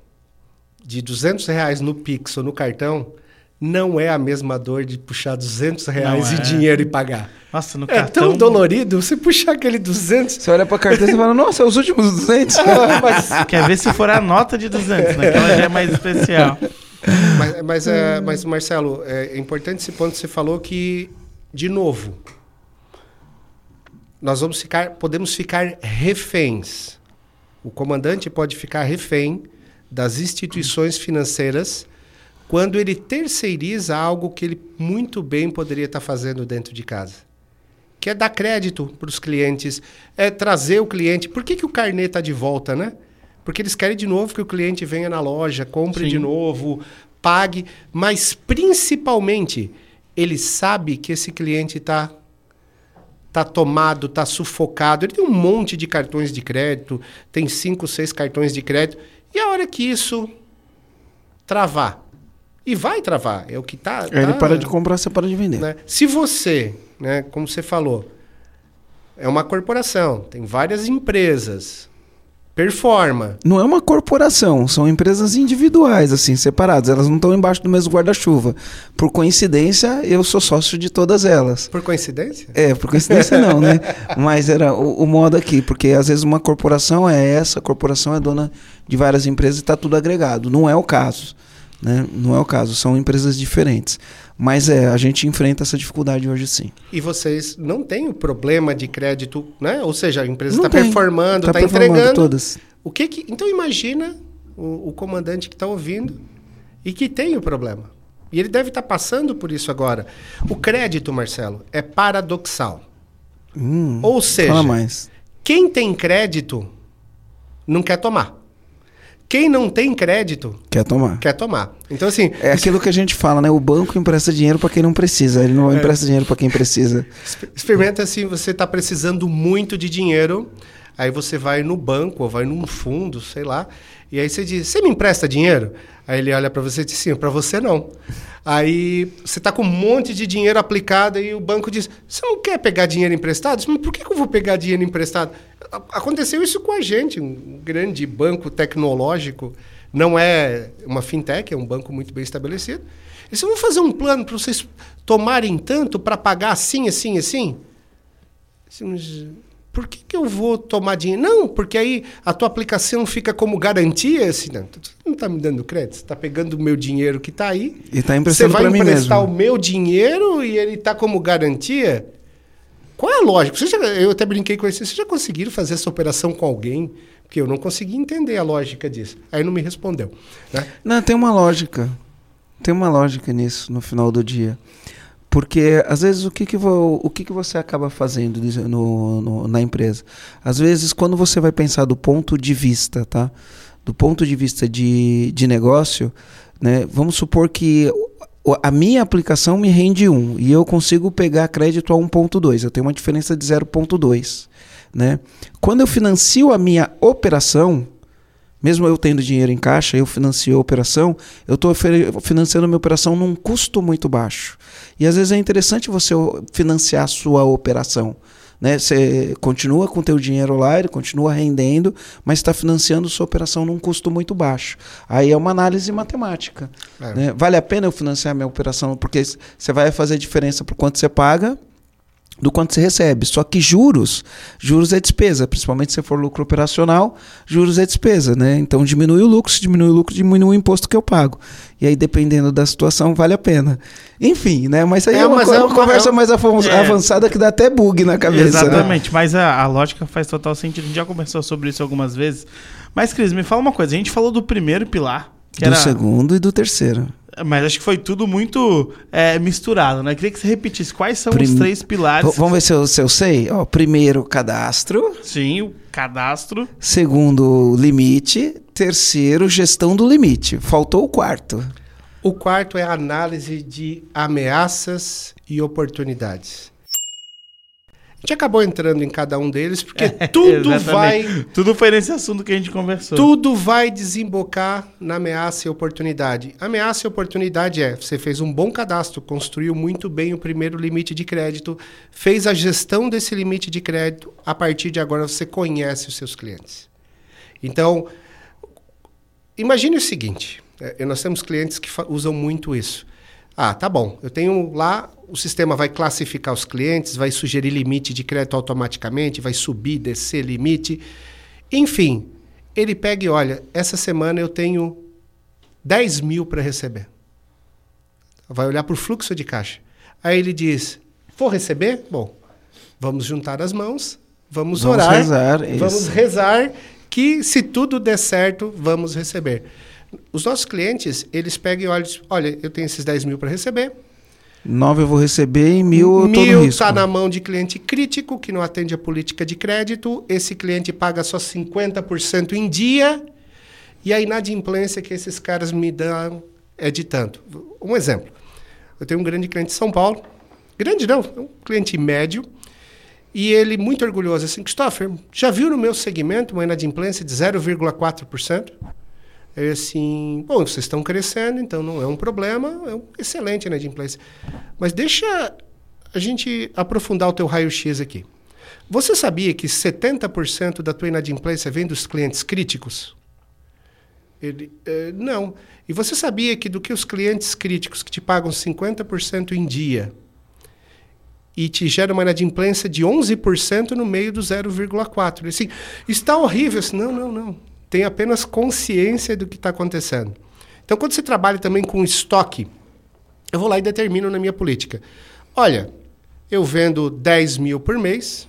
de 200 reais no Pix ou no cartão não é a mesma dor de puxar 200 reais de é. dinheiro e pagar. Nossa, no é cartão... tão dolorido você puxar aquele 200. Você olha pra carteira e fala, nossa, é os últimos 200. ah, mas... Quer ver se for a nota de 200, né? Aquela já é mais especial. Mas, mas, é, mas Marcelo, é importante esse ponto que você falou que, de novo, nós vamos ficar, podemos ficar reféns o comandante pode ficar refém das instituições financeiras quando ele terceiriza algo que ele muito bem poderia estar fazendo dentro de casa. Que é dar crédito para os clientes, é trazer o cliente. Por que, que o carnê está de volta, né? Porque eles querem de novo que o cliente venha na loja, compre Sim. de novo, pague, mas principalmente ele sabe que esse cliente está tá tomado, tá sufocado. Ele tem um monte de cartões de crédito, tem cinco, seis cartões de crédito. E a hora que isso travar, e vai travar, é o que tá. tá ele para de comprar, você para de vender. Né? Se você, né, como você falou, é uma corporação, tem várias empresas, Performa. Não é uma corporação, são empresas individuais, assim, separadas. Elas não estão embaixo do mesmo guarda-chuva. Por coincidência, eu sou sócio de todas elas. Por coincidência? É, por coincidência não, né? Mas era o, o, modo aqui, porque às vezes uma corporação é essa, a corporação é dona de várias empresas e está tudo agregado. Não é o caso. Né? Não é o caso, são empresas diferentes. Mas é, a gente enfrenta essa dificuldade hoje sim. E vocês não têm o problema de crédito, né? Ou seja, a empresa está performando, está tá entregando. Todas. O que, que Então imagina o, o comandante que está ouvindo e que tem o problema. E ele deve estar tá passando por isso agora. O crédito, Marcelo, é paradoxal. Hum, Ou seja, quem tem crédito não quer tomar. Quem não tem crédito quer tomar. Quer tomar. Então assim, é aquilo que a gente fala, né? O banco empresta dinheiro para quem não precisa, ele não é. empresta dinheiro para quem precisa. Experimenta assim, você está precisando muito de dinheiro, aí você vai no banco ou vai num fundo, sei lá, e aí você diz: "Você me empresta dinheiro?" Aí ele olha para você e diz: "Sim, para você não." Aí você está com um monte de dinheiro aplicado e o banco diz: Você não quer pegar dinheiro emprestado? Mas por que, que eu vou pegar dinheiro emprestado? Aconteceu isso com a gente, um grande banco tecnológico. Não é uma fintech, é um banco muito bem estabelecido. Eles vão fazer um plano para vocês tomarem tanto para pagar assim, assim, assim? assim por que, que eu vou tomar dinheiro? Não, porque aí a tua aplicação fica como garantia. Assim, não, você não está me dando crédito, você está pegando o meu dinheiro que está aí. E está emprestando para mim mesmo. Você vai emprestar o meu dinheiro e ele está como garantia? Qual é a lógica? Já, eu até brinquei com isso. Vocês já conseguiram fazer essa operação com alguém? Porque eu não consegui entender a lógica disso. Aí não me respondeu. Né? Não, tem uma lógica. Tem uma lógica nisso no final do dia. Porque, às vezes, o que, que, vo, o que, que você acaba fazendo no, no, na empresa? Às vezes, quando você vai pensar do ponto de vista, tá? Do ponto de vista de, de negócio, né? Vamos supor que a minha aplicação me rende 1 e eu consigo pegar crédito a 1.2. Eu tenho uma diferença de 0.2. Né? Quando eu financio a minha operação, mesmo eu tendo dinheiro em caixa, eu financio a operação, eu estou financiando a minha operação num custo muito baixo. E às vezes é interessante você financiar a sua operação. Né? Você continua com o teu dinheiro lá, ele continua rendendo, mas está financiando sua operação num custo muito baixo. Aí é uma análise matemática. É. Né? Vale a pena eu financiar minha operação, porque você vai fazer diferença por quanto você paga do quanto você recebe. Só que juros, juros é despesa, principalmente se for lucro operacional, juros é despesa, né? Então diminui o lucro, se diminui o lucro, diminui o imposto que eu pago. E aí, dependendo da situação, vale a pena. Enfim, né? Mas aí é, é uma, é uma conversa mais é. avançada que dá até bug na cabeça. Né? Exatamente, né? mas a, a lógica faz total sentido. A gente já conversou sobre isso algumas vezes. Mas, Cris, me fala uma coisa. A gente falou do primeiro pilar. do era... segundo e do terceiro. Mas acho que foi tudo muito é, misturado, né? Queria que você repetisse quais são Prim... os três pilares. vamos ver se eu, se eu sei. Ó, primeiro, cadastro. Sim, o cadastro. Segundo, limite. Terceiro, gestão do limite. Faltou o quarto. O quarto é a análise de ameaças e oportunidades. A gente acabou entrando em cada um deles, porque é, tudo vai. Tudo foi nesse assunto que a gente conversou. Tudo vai desembocar na ameaça e oportunidade. Ameaça e oportunidade é: você fez um bom cadastro, construiu muito bem o primeiro limite de crédito, fez a gestão desse limite de crédito, a partir de agora você conhece os seus clientes. Então, imagine o seguinte: é, nós temos clientes que usam muito isso. Ah, tá bom. Eu tenho lá, o sistema vai classificar os clientes, vai sugerir limite de crédito automaticamente, vai subir, descer limite. Enfim, ele pega e olha, essa semana eu tenho 10 mil para receber. Vai olhar para o fluxo de caixa. Aí ele diz: Vou receber? Bom, vamos juntar as mãos, vamos, vamos orar, rezar, vamos isso. rezar que se tudo der certo, vamos receber. Os nossos clientes, eles pegam e olham, olha, eu tenho esses 10 mil para receber. Nove eu vou receber e mil eu Mil está na mão de cliente crítico, que não atende a política de crédito. Esse cliente paga só 50% em dia. E a inadimplência que esses caras me dão é de tanto. Um exemplo. Eu tenho um grande cliente de São Paulo. Grande não, um cliente médio. E ele muito orgulhoso assim, Christopher, já viu no meu segmento uma inadimplência de 0,4%? Eu assim, bom, vocês estão crescendo, então não é um problema, é um excelente inadimplência. Mas deixa a gente aprofundar o teu raio-x aqui. Você sabia que 70% da tua inadimplência vem dos clientes críticos? Ele, é, não. E você sabia que do que os clientes críticos que te pagam 50% em dia e te gera uma inadimplência de 11% no meio do 0,4%. Assim, está horrível. Assim, não, não, não tem apenas consciência do que está acontecendo. Então, quando você trabalha também com estoque, eu vou lá e determino na minha política. Olha, eu vendo 10 mil por mês,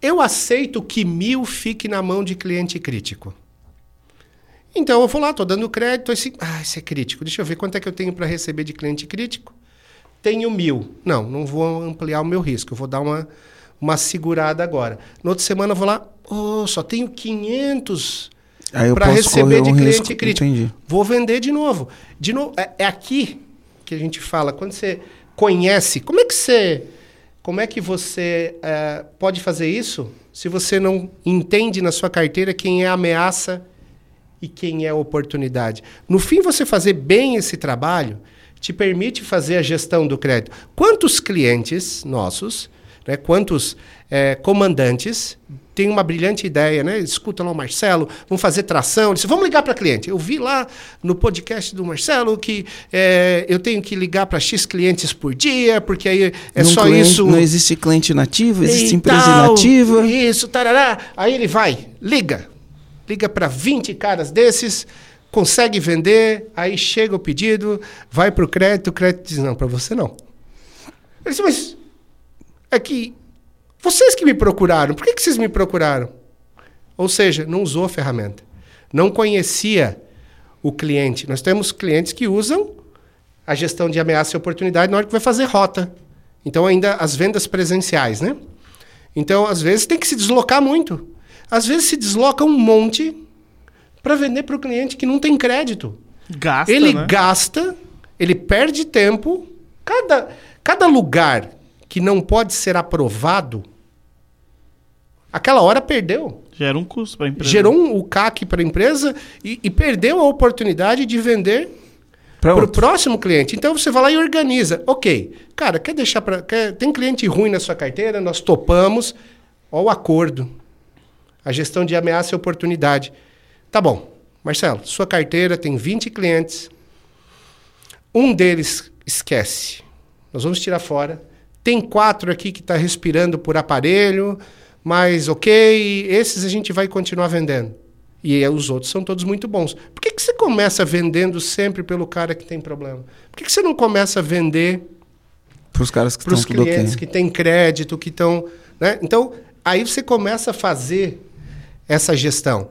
eu aceito que mil fique na mão de cliente crítico. Então eu vou lá, estou dando crédito, assim, ah, isso é crítico. Deixa eu ver quanto é que eu tenho para receber de cliente crítico. Tenho mil. Não, não vou ampliar o meu risco, eu vou dar uma, uma segurada agora. Na outra semana eu vou lá, oh, só tenho 500 para receber de um cliente risco. crítico. Entendi. Vou vender de novo. De novo, é, é, aqui que a gente fala. Quando você conhece, como é que você, como é que você é, pode fazer isso se você não entende na sua carteira quem é ameaça e quem é oportunidade? No fim, você fazer bem esse trabalho te permite fazer a gestão do crédito. Quantos clientes nossos, né, quantos é, comandantes têm uma brilhante ideia, né? Escuta lá o Marcelo, vamos fazer tração. Disse, vamos ligar para cliente. Eu vi lá no podcast do Marcelo que é, eu tenho que ligar para X clientes por dia, porque aí é não só cliente, isso. Não existe cliente nativo, existe empresa tal, inativa. Isso, tarará. Aí ele vai, liga. Liga para 20 caras desses consegue vender, aí chega o pedido, vai para o crédito, o crédito diz, não, para você não. Ele disse, mas é que vocês que me procuraram, por que, que vocês me procuraram? Ou seja, não usou a ferramenta. Não conhecia o cliente. Nós temos clientes que usam a gestão de ameaça e oportunidade na hora que vai fazer rota. Então, ainda as vendas presenciais, né? Então, às vezes, tem que se deslocar muito. Às vezes, se desloca um monte para vender para o cliente que não tem crédito. Gasta, ele né? gasta, ele perde tempo. Cada, cada lugar que não pode ser aprovado, aquela hora perdeu. Gera um custo para a empresa. Gerou um, o CAC para a empresa e, e, perdeu a oportunidade de vender para o próximo cliente. Então você vai lá e organiza. Ok, cara, quer deixar para. Tem cliente ruim na sua carteira, nós topamos. Olha o acordo. A gestão de ameaça e oportunidade. Tá bom, Marcelo, sua carteira tem 20 clientes. Um deles esquece. Nós vamos tirar fora. Tem quatro aqui que está respirando por aparelho, mas ok, esses a gente vai continuar vendendo. E os outros são todos muito bons. Por que, que você começa vendendo sempre pelo cara que tem problema? Por que, que você não começa a vender para os caras que estão clientes que têm crédito, que estão. Né? Então, aí você começa a fazer essa gestão.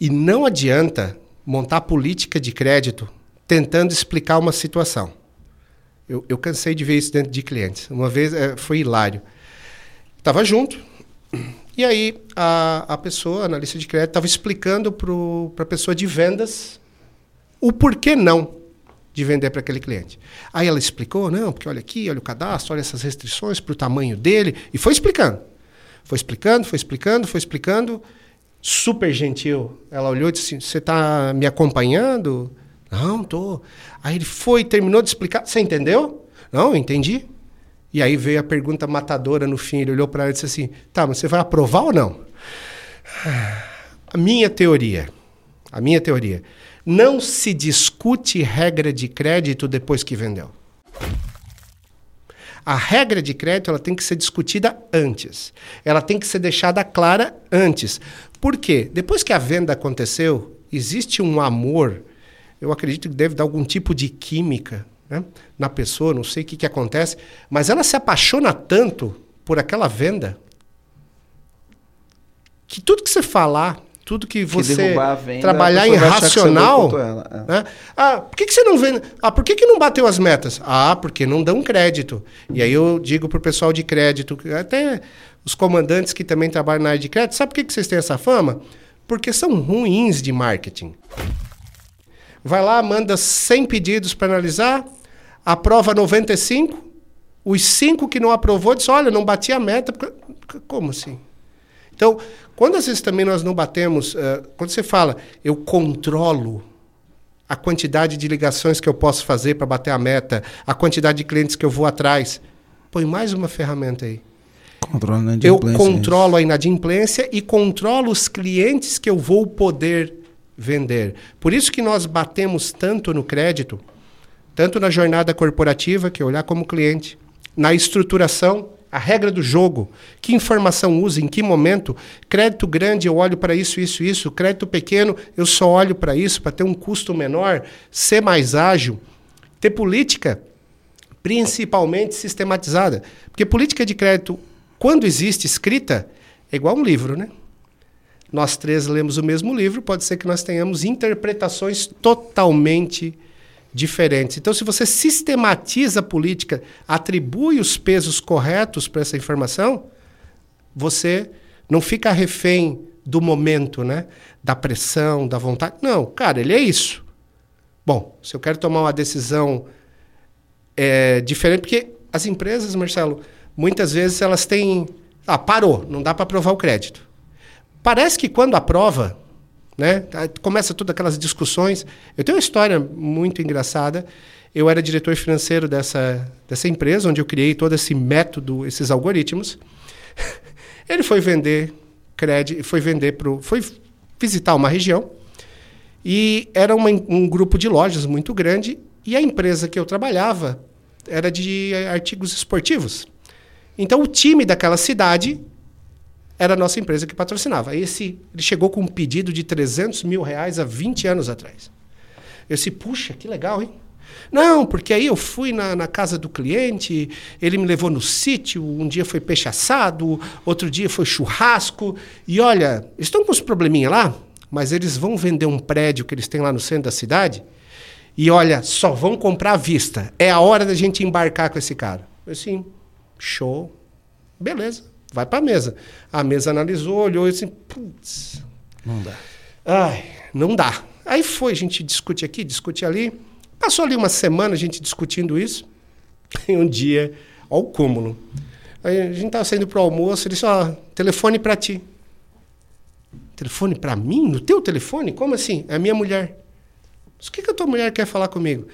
E não adianta montar política de crédito tentando explicar uma situação. Eu, eu cansei de ver isso dentro de clientes. Uma vez é, foi hilário. Estava junto, e aí a, a pessoa, analista de crédito, estava explicando para a pessoa de vendas o porquê não de vender para aquele cliente. Aí ela explicou, não, porque olha aqui, olha o cadastro, olha essas restrições para o tamanho dele, e foi explicando. Foi explicando, foi explicando, foi explicando super gentil. Ela olhou e disse assim: Você está me acompanhando? Não, tô. Aí ele foi, terminou de explicar. Você entendeu? Não, entendi. E aí veio a pergunta matadora no fim. Ele olhou para ela e disse assim: Tá, mas você vai aprovar ou não? A minha teoria, a minha teoria, não se discute regra de crédito depois que vendeu. A regra de crédito ela tem que ser discutida antes. Ela tem que ser deixada clara antes. Por quê? Depois que a venda aconteceu, existe um amor, eu acredito que deve dar algum tipo de química né, na pessoa, não sei o que, que acontece, mas ela se apaixona tanto por aquela venda que tudo que você falar, tudo que você que venda, trabalhar em racional. é. né? Ah, por que, que você não vende? Ah, por que, que não bateu as metas? Ah, porque não dão crédito. E aí eu digo para o pessoal de crédito, até os comandantes que também trabalham na área de crédito, sabe por que, que vocês têm essa fama? Porque são ruins de marketing. Vai lá, manda 100 pedidos para analisar, aprova 95, os 5 que não aprovou, diz, olha, não bati a meta. Como assim? Então, quando às vezes também nós não batemos, uh, quando você fala, eu controlo a quantidade de ligações que eu posso fazer para bater a meta, a quantidade de clientes que eu vou atrás, põe mais uma ferramenta aí. Controlo eu controlo a inadimplência e controlo os clientes que eu vou poder vender. Por isso que nós batemos tanto no crédito, tanto na jornada corporativa, que é olhar como cliente, na estruturação, a regra do jogo, que informação usa, em que momento. Crédito grande, eu olho para isso, isso, isso. Crédito pequeno, eu só olho para isso, para ter um custo menor, ser mais ágil. Ter política principalmente sistematizada. Porque política de crédito quando existe escrita, é igual um livro, né? Nós três lemos o mesmo livro, pode ser que nós tenhamos interpretações totalmente diferentes. Então, se você sistematiza a política, atribui os pesos corretos para essa informação, você não fica refém do momento, né? Da pressão, da vontade. Não, cara, ele é isso. Bom, se eu quero tomar uma decisão é, diferente, porque as empresas, Marcelo, muitas vezes elas têm. Ah, parou, não dá para aprovar o crédito. Parece que quando aprova, né, começa todas aquelas discussões. Eu tenho uma história muito engraçada. Eu era diretor financeiro dessa, dessa empresa, onde eu criei todo esse método, esses algoritmos. Ele foi vender crédito, foi vender pro, foi visitar uma região e era uma, um grupo de lojas muito grande e a empresa que eu trabalhava era de artigos esportivos. Então o time daquela cidade era a nossa empresa que patrocinava. Esse, ele chegou com um pedido de 300 mil reais há 20 anos atrás. Eu disse, puxa, que legal, hein? Não, porque aí eu fui na, na, casa do cliente, ele me levou no sítio, um dia foi peixe assado, outro dia foi churrasco, e olha, estão com uns probleminha lá, mas eles vão vender um prédio que eles têm lá no centro da cidade, e olha, só vão comprar à vista. É a hora da gente embarcar com esse cara. Eu assim, show, beleza, vai para a mesa. A mesa analisou, olhou e assim, putz, não dá. Ai, não dá. Aí foi, a gente discute aqui, discute ali. Passou ali uma semana a gente discutindo isso. E um dia, ó o cúmulo. Aí a gente estava saindo para o almoço, ele disse, ó, telefone para ti. Telefone para mim? No teu telefone? Como assim? É a minha mulher. Mas o que, que a tua mulher quer falar comigo?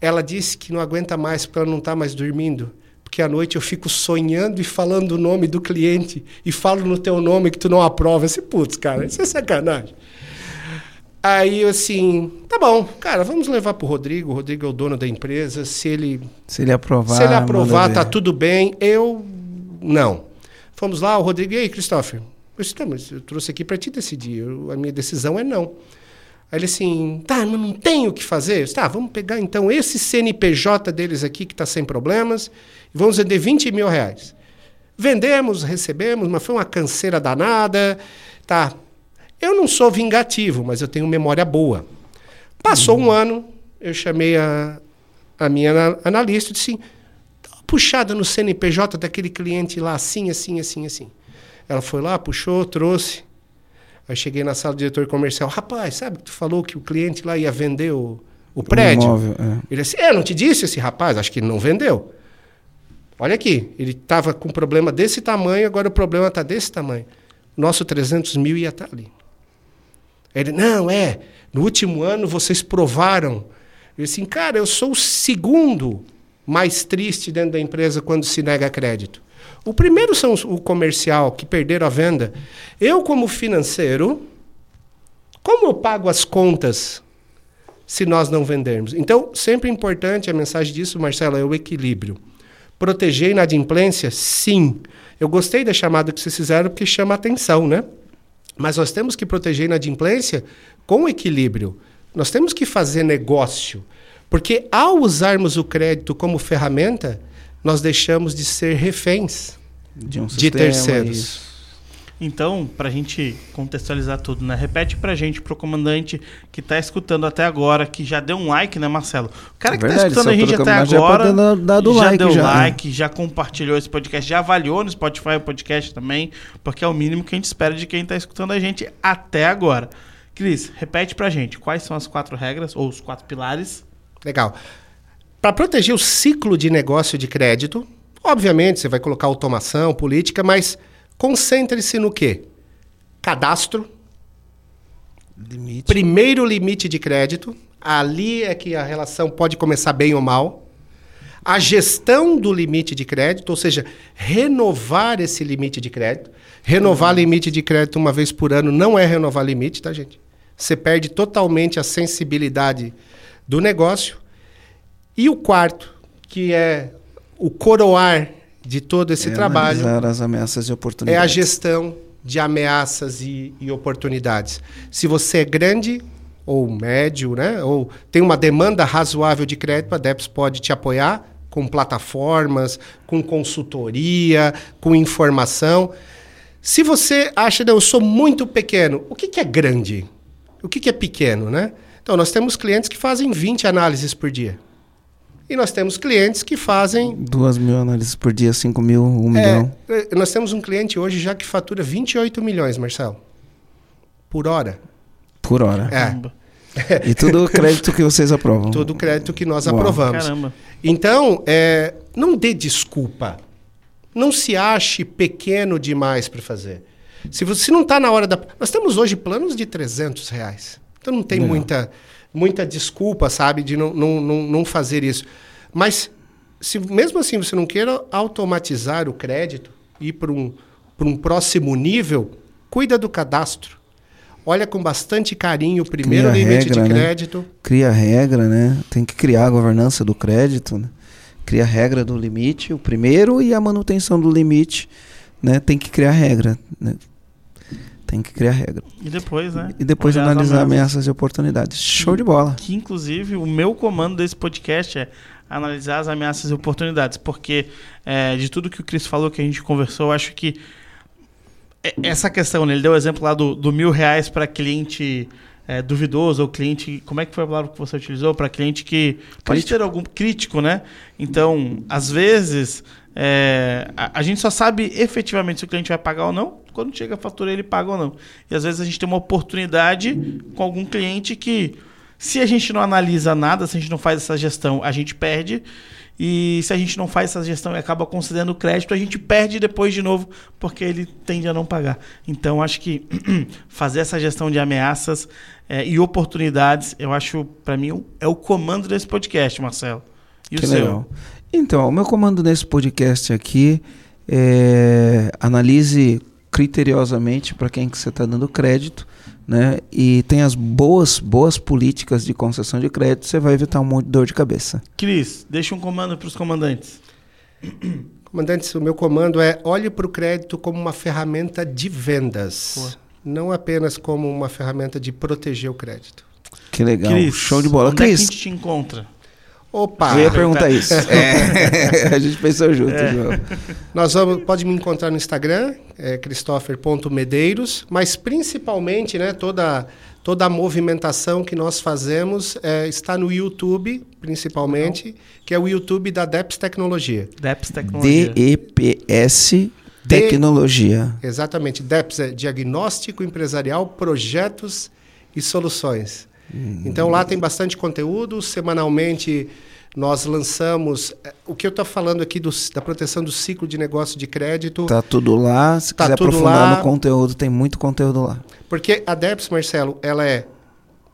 Ela disse que não aguenta mais porque ela não está mais dormindo. Porque à noite eu fico sonhando e falando o nome do cliente e falo no teu nome que tu não aprova. Esse putz, cara, isso é sacanagem. Aí eu assim, tá bom, cara, vamos levar pro Rodrigo. O Rodrigo é o dono da empresa. Se ele se ele aprovar, se ele aprovar, tá tudo bem. Eu não. Fomos lá, o Rodrigo, e aí, Christopher? Eu disse, tá, mas eu trouxe aqui para te decidir. Eu, a minha decisão é não. Aí ele assim, tá, mas não tem o que fazer. Eu disse, tá, vamos pegar então esse CNPJ deles aqui que está sem problemas e vamos vender 20 mil reais. Vendemos, recebemos, mas foi uma canseira danada. Tá, eu não sou vingativo, mas eu tenho memória boa. Passou uhum. um ano, eu chamei a, a minha analista e disse assim, puxada no CNPJ daquele cliente lá, assim, assim, assim, assim. Ela foi lá, puxou, trouxe. Aí cheguei na sala do diretor comercial, rapaz, sabe que tu falou que o cliente lá ia vender o, o prédio? O imóvel, é. Ele disse, é, não te disse esse rapaz, acho que ele não vendeu. Olha aqui, ele estava com um problema desse tamanho, agora o problema está desse tamanho. Nosso 300 mil ia estar tá ali. Ele, não, é, no último ano vocês provaram. Eu assim, cara, eu sou o segundo mais triste dentro da empresa quando se nega crédito. O primeiro são o comercial, que perderam a venda. Eu, como financeiro, como eu pago as contas se nós não vendermos? Então, sempre importante a mensagem disso, Marcelo, é o equilíbrio. Proteger inadimplência? Sim. Eu gostei da chamada que vocês fizeram porque chama atenção, né? Mas nós temos que proteger inadimplência com equilíbrio. Nós temos que fazer negócio. Porque ao usarmos o crédito como ferramenta, nós deixamos de ser reféns de, um de terceiros. Isso. Então, para a gente contextualizar tudo, né? Repete para a gente, para o comandante que está escutando até agora, que já deu um like, né, Marcelo? O cara é que está escutando a gente até agora já, dado já like, deu já. like, já compartilhou esse podcast, já avaliou no Spotify o podcast também, porque é o mínimo que a gente espera de quem está escutando a gente até agora. Cris, repete para a gente, quais são as quatro regras, ou os quatro pilares? Legal. Para proteger o ciclo de negócio de crédito, obviamente você vai colocar automação, política, mas Concentre-se no quê? Cadastro. Limite. Primeiro limite de crédito. Ali é que a relação pode começar bem ou mal. A gestão do limite de crédito, ou seja, renovar esse limite de crédito. Renovar uhum. limite de crédito uma vez por ano não é renovar limite, tá, gente? Você perde totalmente a sensibilidade do negócio. E o quarto, que é o coroar de todo esse é trabalho. as ameaças e oportunidades. É a gestão de ameaças e, e, oportunidades. Se você é grande ou médio, né, ou tem uma demanda razoável de crédito, a DEPS pode te apoiar com plataformas, com consultoria, com informação. Se você acha, não, eu sou muito pequeno, o que, que é grande? O que, que é pequeno, né? Então, nós temos clientes que fazem 20 análises por dia. E nós temos clientes que fazem. Duas mil análises por dia, cinco mil, um é, milhão. Nós temos um cliente hoje já que fatura 28 milhões, Marcelo. por hora. Por hora. É. E tudo crédito que vocês aprovam. Tudo crédito que nós Uau. aprovamos. Caramba. Então, é, não dê desculpa. Não se ache pequeno demais para fazer. Se você não está na hora da. Nós temos hoje planos de 300 reais. Então não tem Legal. muita, muita desculpa, sabe, de não, não, não, não fazer isso. Mas, se mesmo assim você não queira automatizar o crédito, ir para um, um próximo nível, cuida do cadastro. Olha com bastante carinho o primeiro Cria limite regra, de né? crédito. Cria regra, né? Tem que criar a governança do crédito, né? Cria a regra do limite, o primeiro, e a manutenção do limite, né? Tem que criar regra, né? Tem que criar regra. E depois, né? E depois olhar analisar ameaças. e oportunidades. Show de bola. Que, inclusive, o meu comando desse podcast é analisar as ameaças e oportunidades. Porque é, de tudo que o Cris falou, que a gente conversou, eu acho que é- essa questão, né? ele deu o exemplo lá do, do mil reais para cliente é, duvidoso ou cliente. Como é que foi a palavra que você utilizou? Para cliente que pode Crítico. ter algum crítico, né? Então, às vezes, é, a, a gente só sabe efetivamente se o cliente vai pagar ou não quando chega a fatura ele paga ou não. E às vezes a gente tem uma oportunidade com algum cliente que, se a gente não analisa nada, se a gente não faz essa gestão, a gente perde. E se a gente não faz essa gestão e acaba concedendo crédito, a gente perde depois de novo, porque ele tende a não pagar. Então, acho que fazer essa gestão de ameaças é, e oportunidades, eu acho, para mim, é o comando desse podcast, Marcelo. E que o seu? legal. Então, o meu comando nesse podcast aqui é analise criteriosamente para quem que você está dando crédito, né? E tem as boas, boas políticas de concessão de crédito, você vai evitar um monte de dor de cabeça. Cris, deixa um comando para os comandantes. Comandantes, o meu comando é olhe para o crédito como uma ferramenta de vendas, Boa. não apenas como uma ferramenta de proteger o crédito. Que legal. Cris, Show de bola. Onde é que a Cris, gente te encontra? Opa! eu ia perguntar isso. É, a gente pensou junto, João. Nós vamos, pode me encontrar no Instagram, é, christopher.medeiros, mas principalmente, né, toda, toda a movimentação que nós fazemos é, está no YouTube, principalmente, que é o YouTube da Deps Tecnologia. Deps Tecnologia. DEPS Tecnologia. Exatamente, Deps é Diagnóstico Empresarial, Projetos e Soluções. Então lá tem bastante conteúdo, semanalmente nós lançamos, é, o que eu estou falando aqui do- da proteção do ciclo de negócio de crédito, Tá tudo lá. Se Tá quiser aprofundar lá. no conteúdo, tem muito conteúdo lá. Porque a DEPS, Marcelo, ela é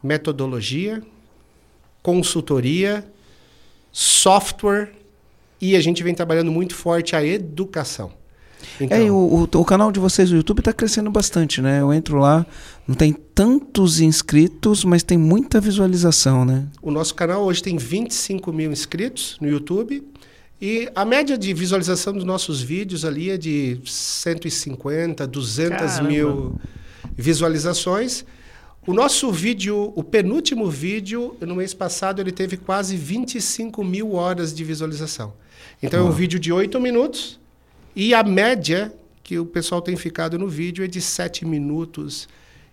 metodologia, consultoria, software e a gente vem trabalhando muito forte a educação. Então, É, o, o, o canal de vocês no YouTube está crescendo bastante, né? Eu entro lá, não tem tantos inscritos, mas tem muita visualização, né? o nosso canal hoje tem 25 mil inscritos no YouTube e a média de visualização dos nossos vídeos ali é de 150, 200 Caramba. mil visualizações. O nosso vídeo, o penúltimo vídeo, no mês passado, ele teve quase 25 mil horas de visualização. Então é um vídeo de 8 minutos e a média que o pessoal tem ficado no vídeo é de 7 minutos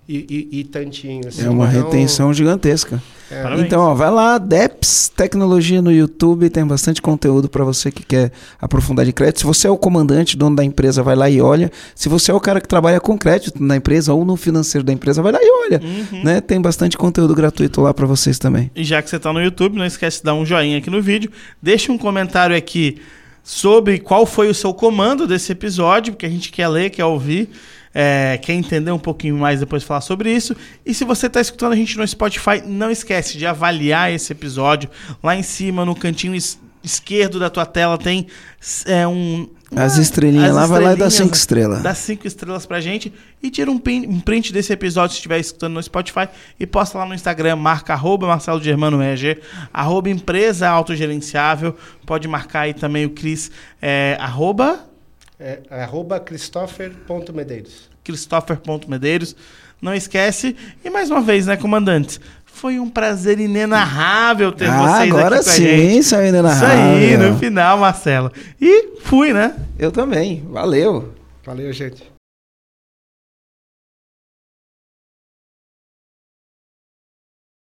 e, e, e tantinho. assim. É uma Então, retenção gigantesca. é. Então, ó, vai lá, Deps Tecnologia no YouTube, tem bastante conteúdo para você que quer aprofundar de crédito. Se você é o comandante, dono da empresa, vai lá e olha. Se você é o cara que trabalha com crédito na empresa ou no financeiro da empresa, vai lá e olha. Uhum. Né? Tem bastante conteúdo gratuito lá para vocês também. E já que você está no YouTube, não esquece de dar um joinha aqui no vídeo. Deixa um comentário aqui sobre qual foi o seu comando desse episódio, porque a gente quer ler, quer ouvir, é, quer entender um pouquinho mais depois falar sobre isso. E se você está escutando a gente no Spotify, não esquece de avaliar esse episódio. Lá em cima, no cantinho esquerdo da tua tela, tem é, um. As estrelinhas as lá, vai lá e dá cinco estrelas. Dá cinco estrelas pra gente e tira um, pin- um print desse episódio se estiver escutando no Spotify e posta lá no Instagram, marca arroba Marcelo Germano EG, arroba empresa autogerenciável, pode marcar aí também o Cris, é, arroba É, é arroba christopher.medeiros. christopher.medeiros. Não esquece. E mais uma vez, né, comandantes? Foi um prazer inenarrável ter Ah, vocês agora aqui com a sim, gente. isso Nena Isso aí, no final, Marcelo. E fui, né? Eu também. Valeu. Valeu, gente.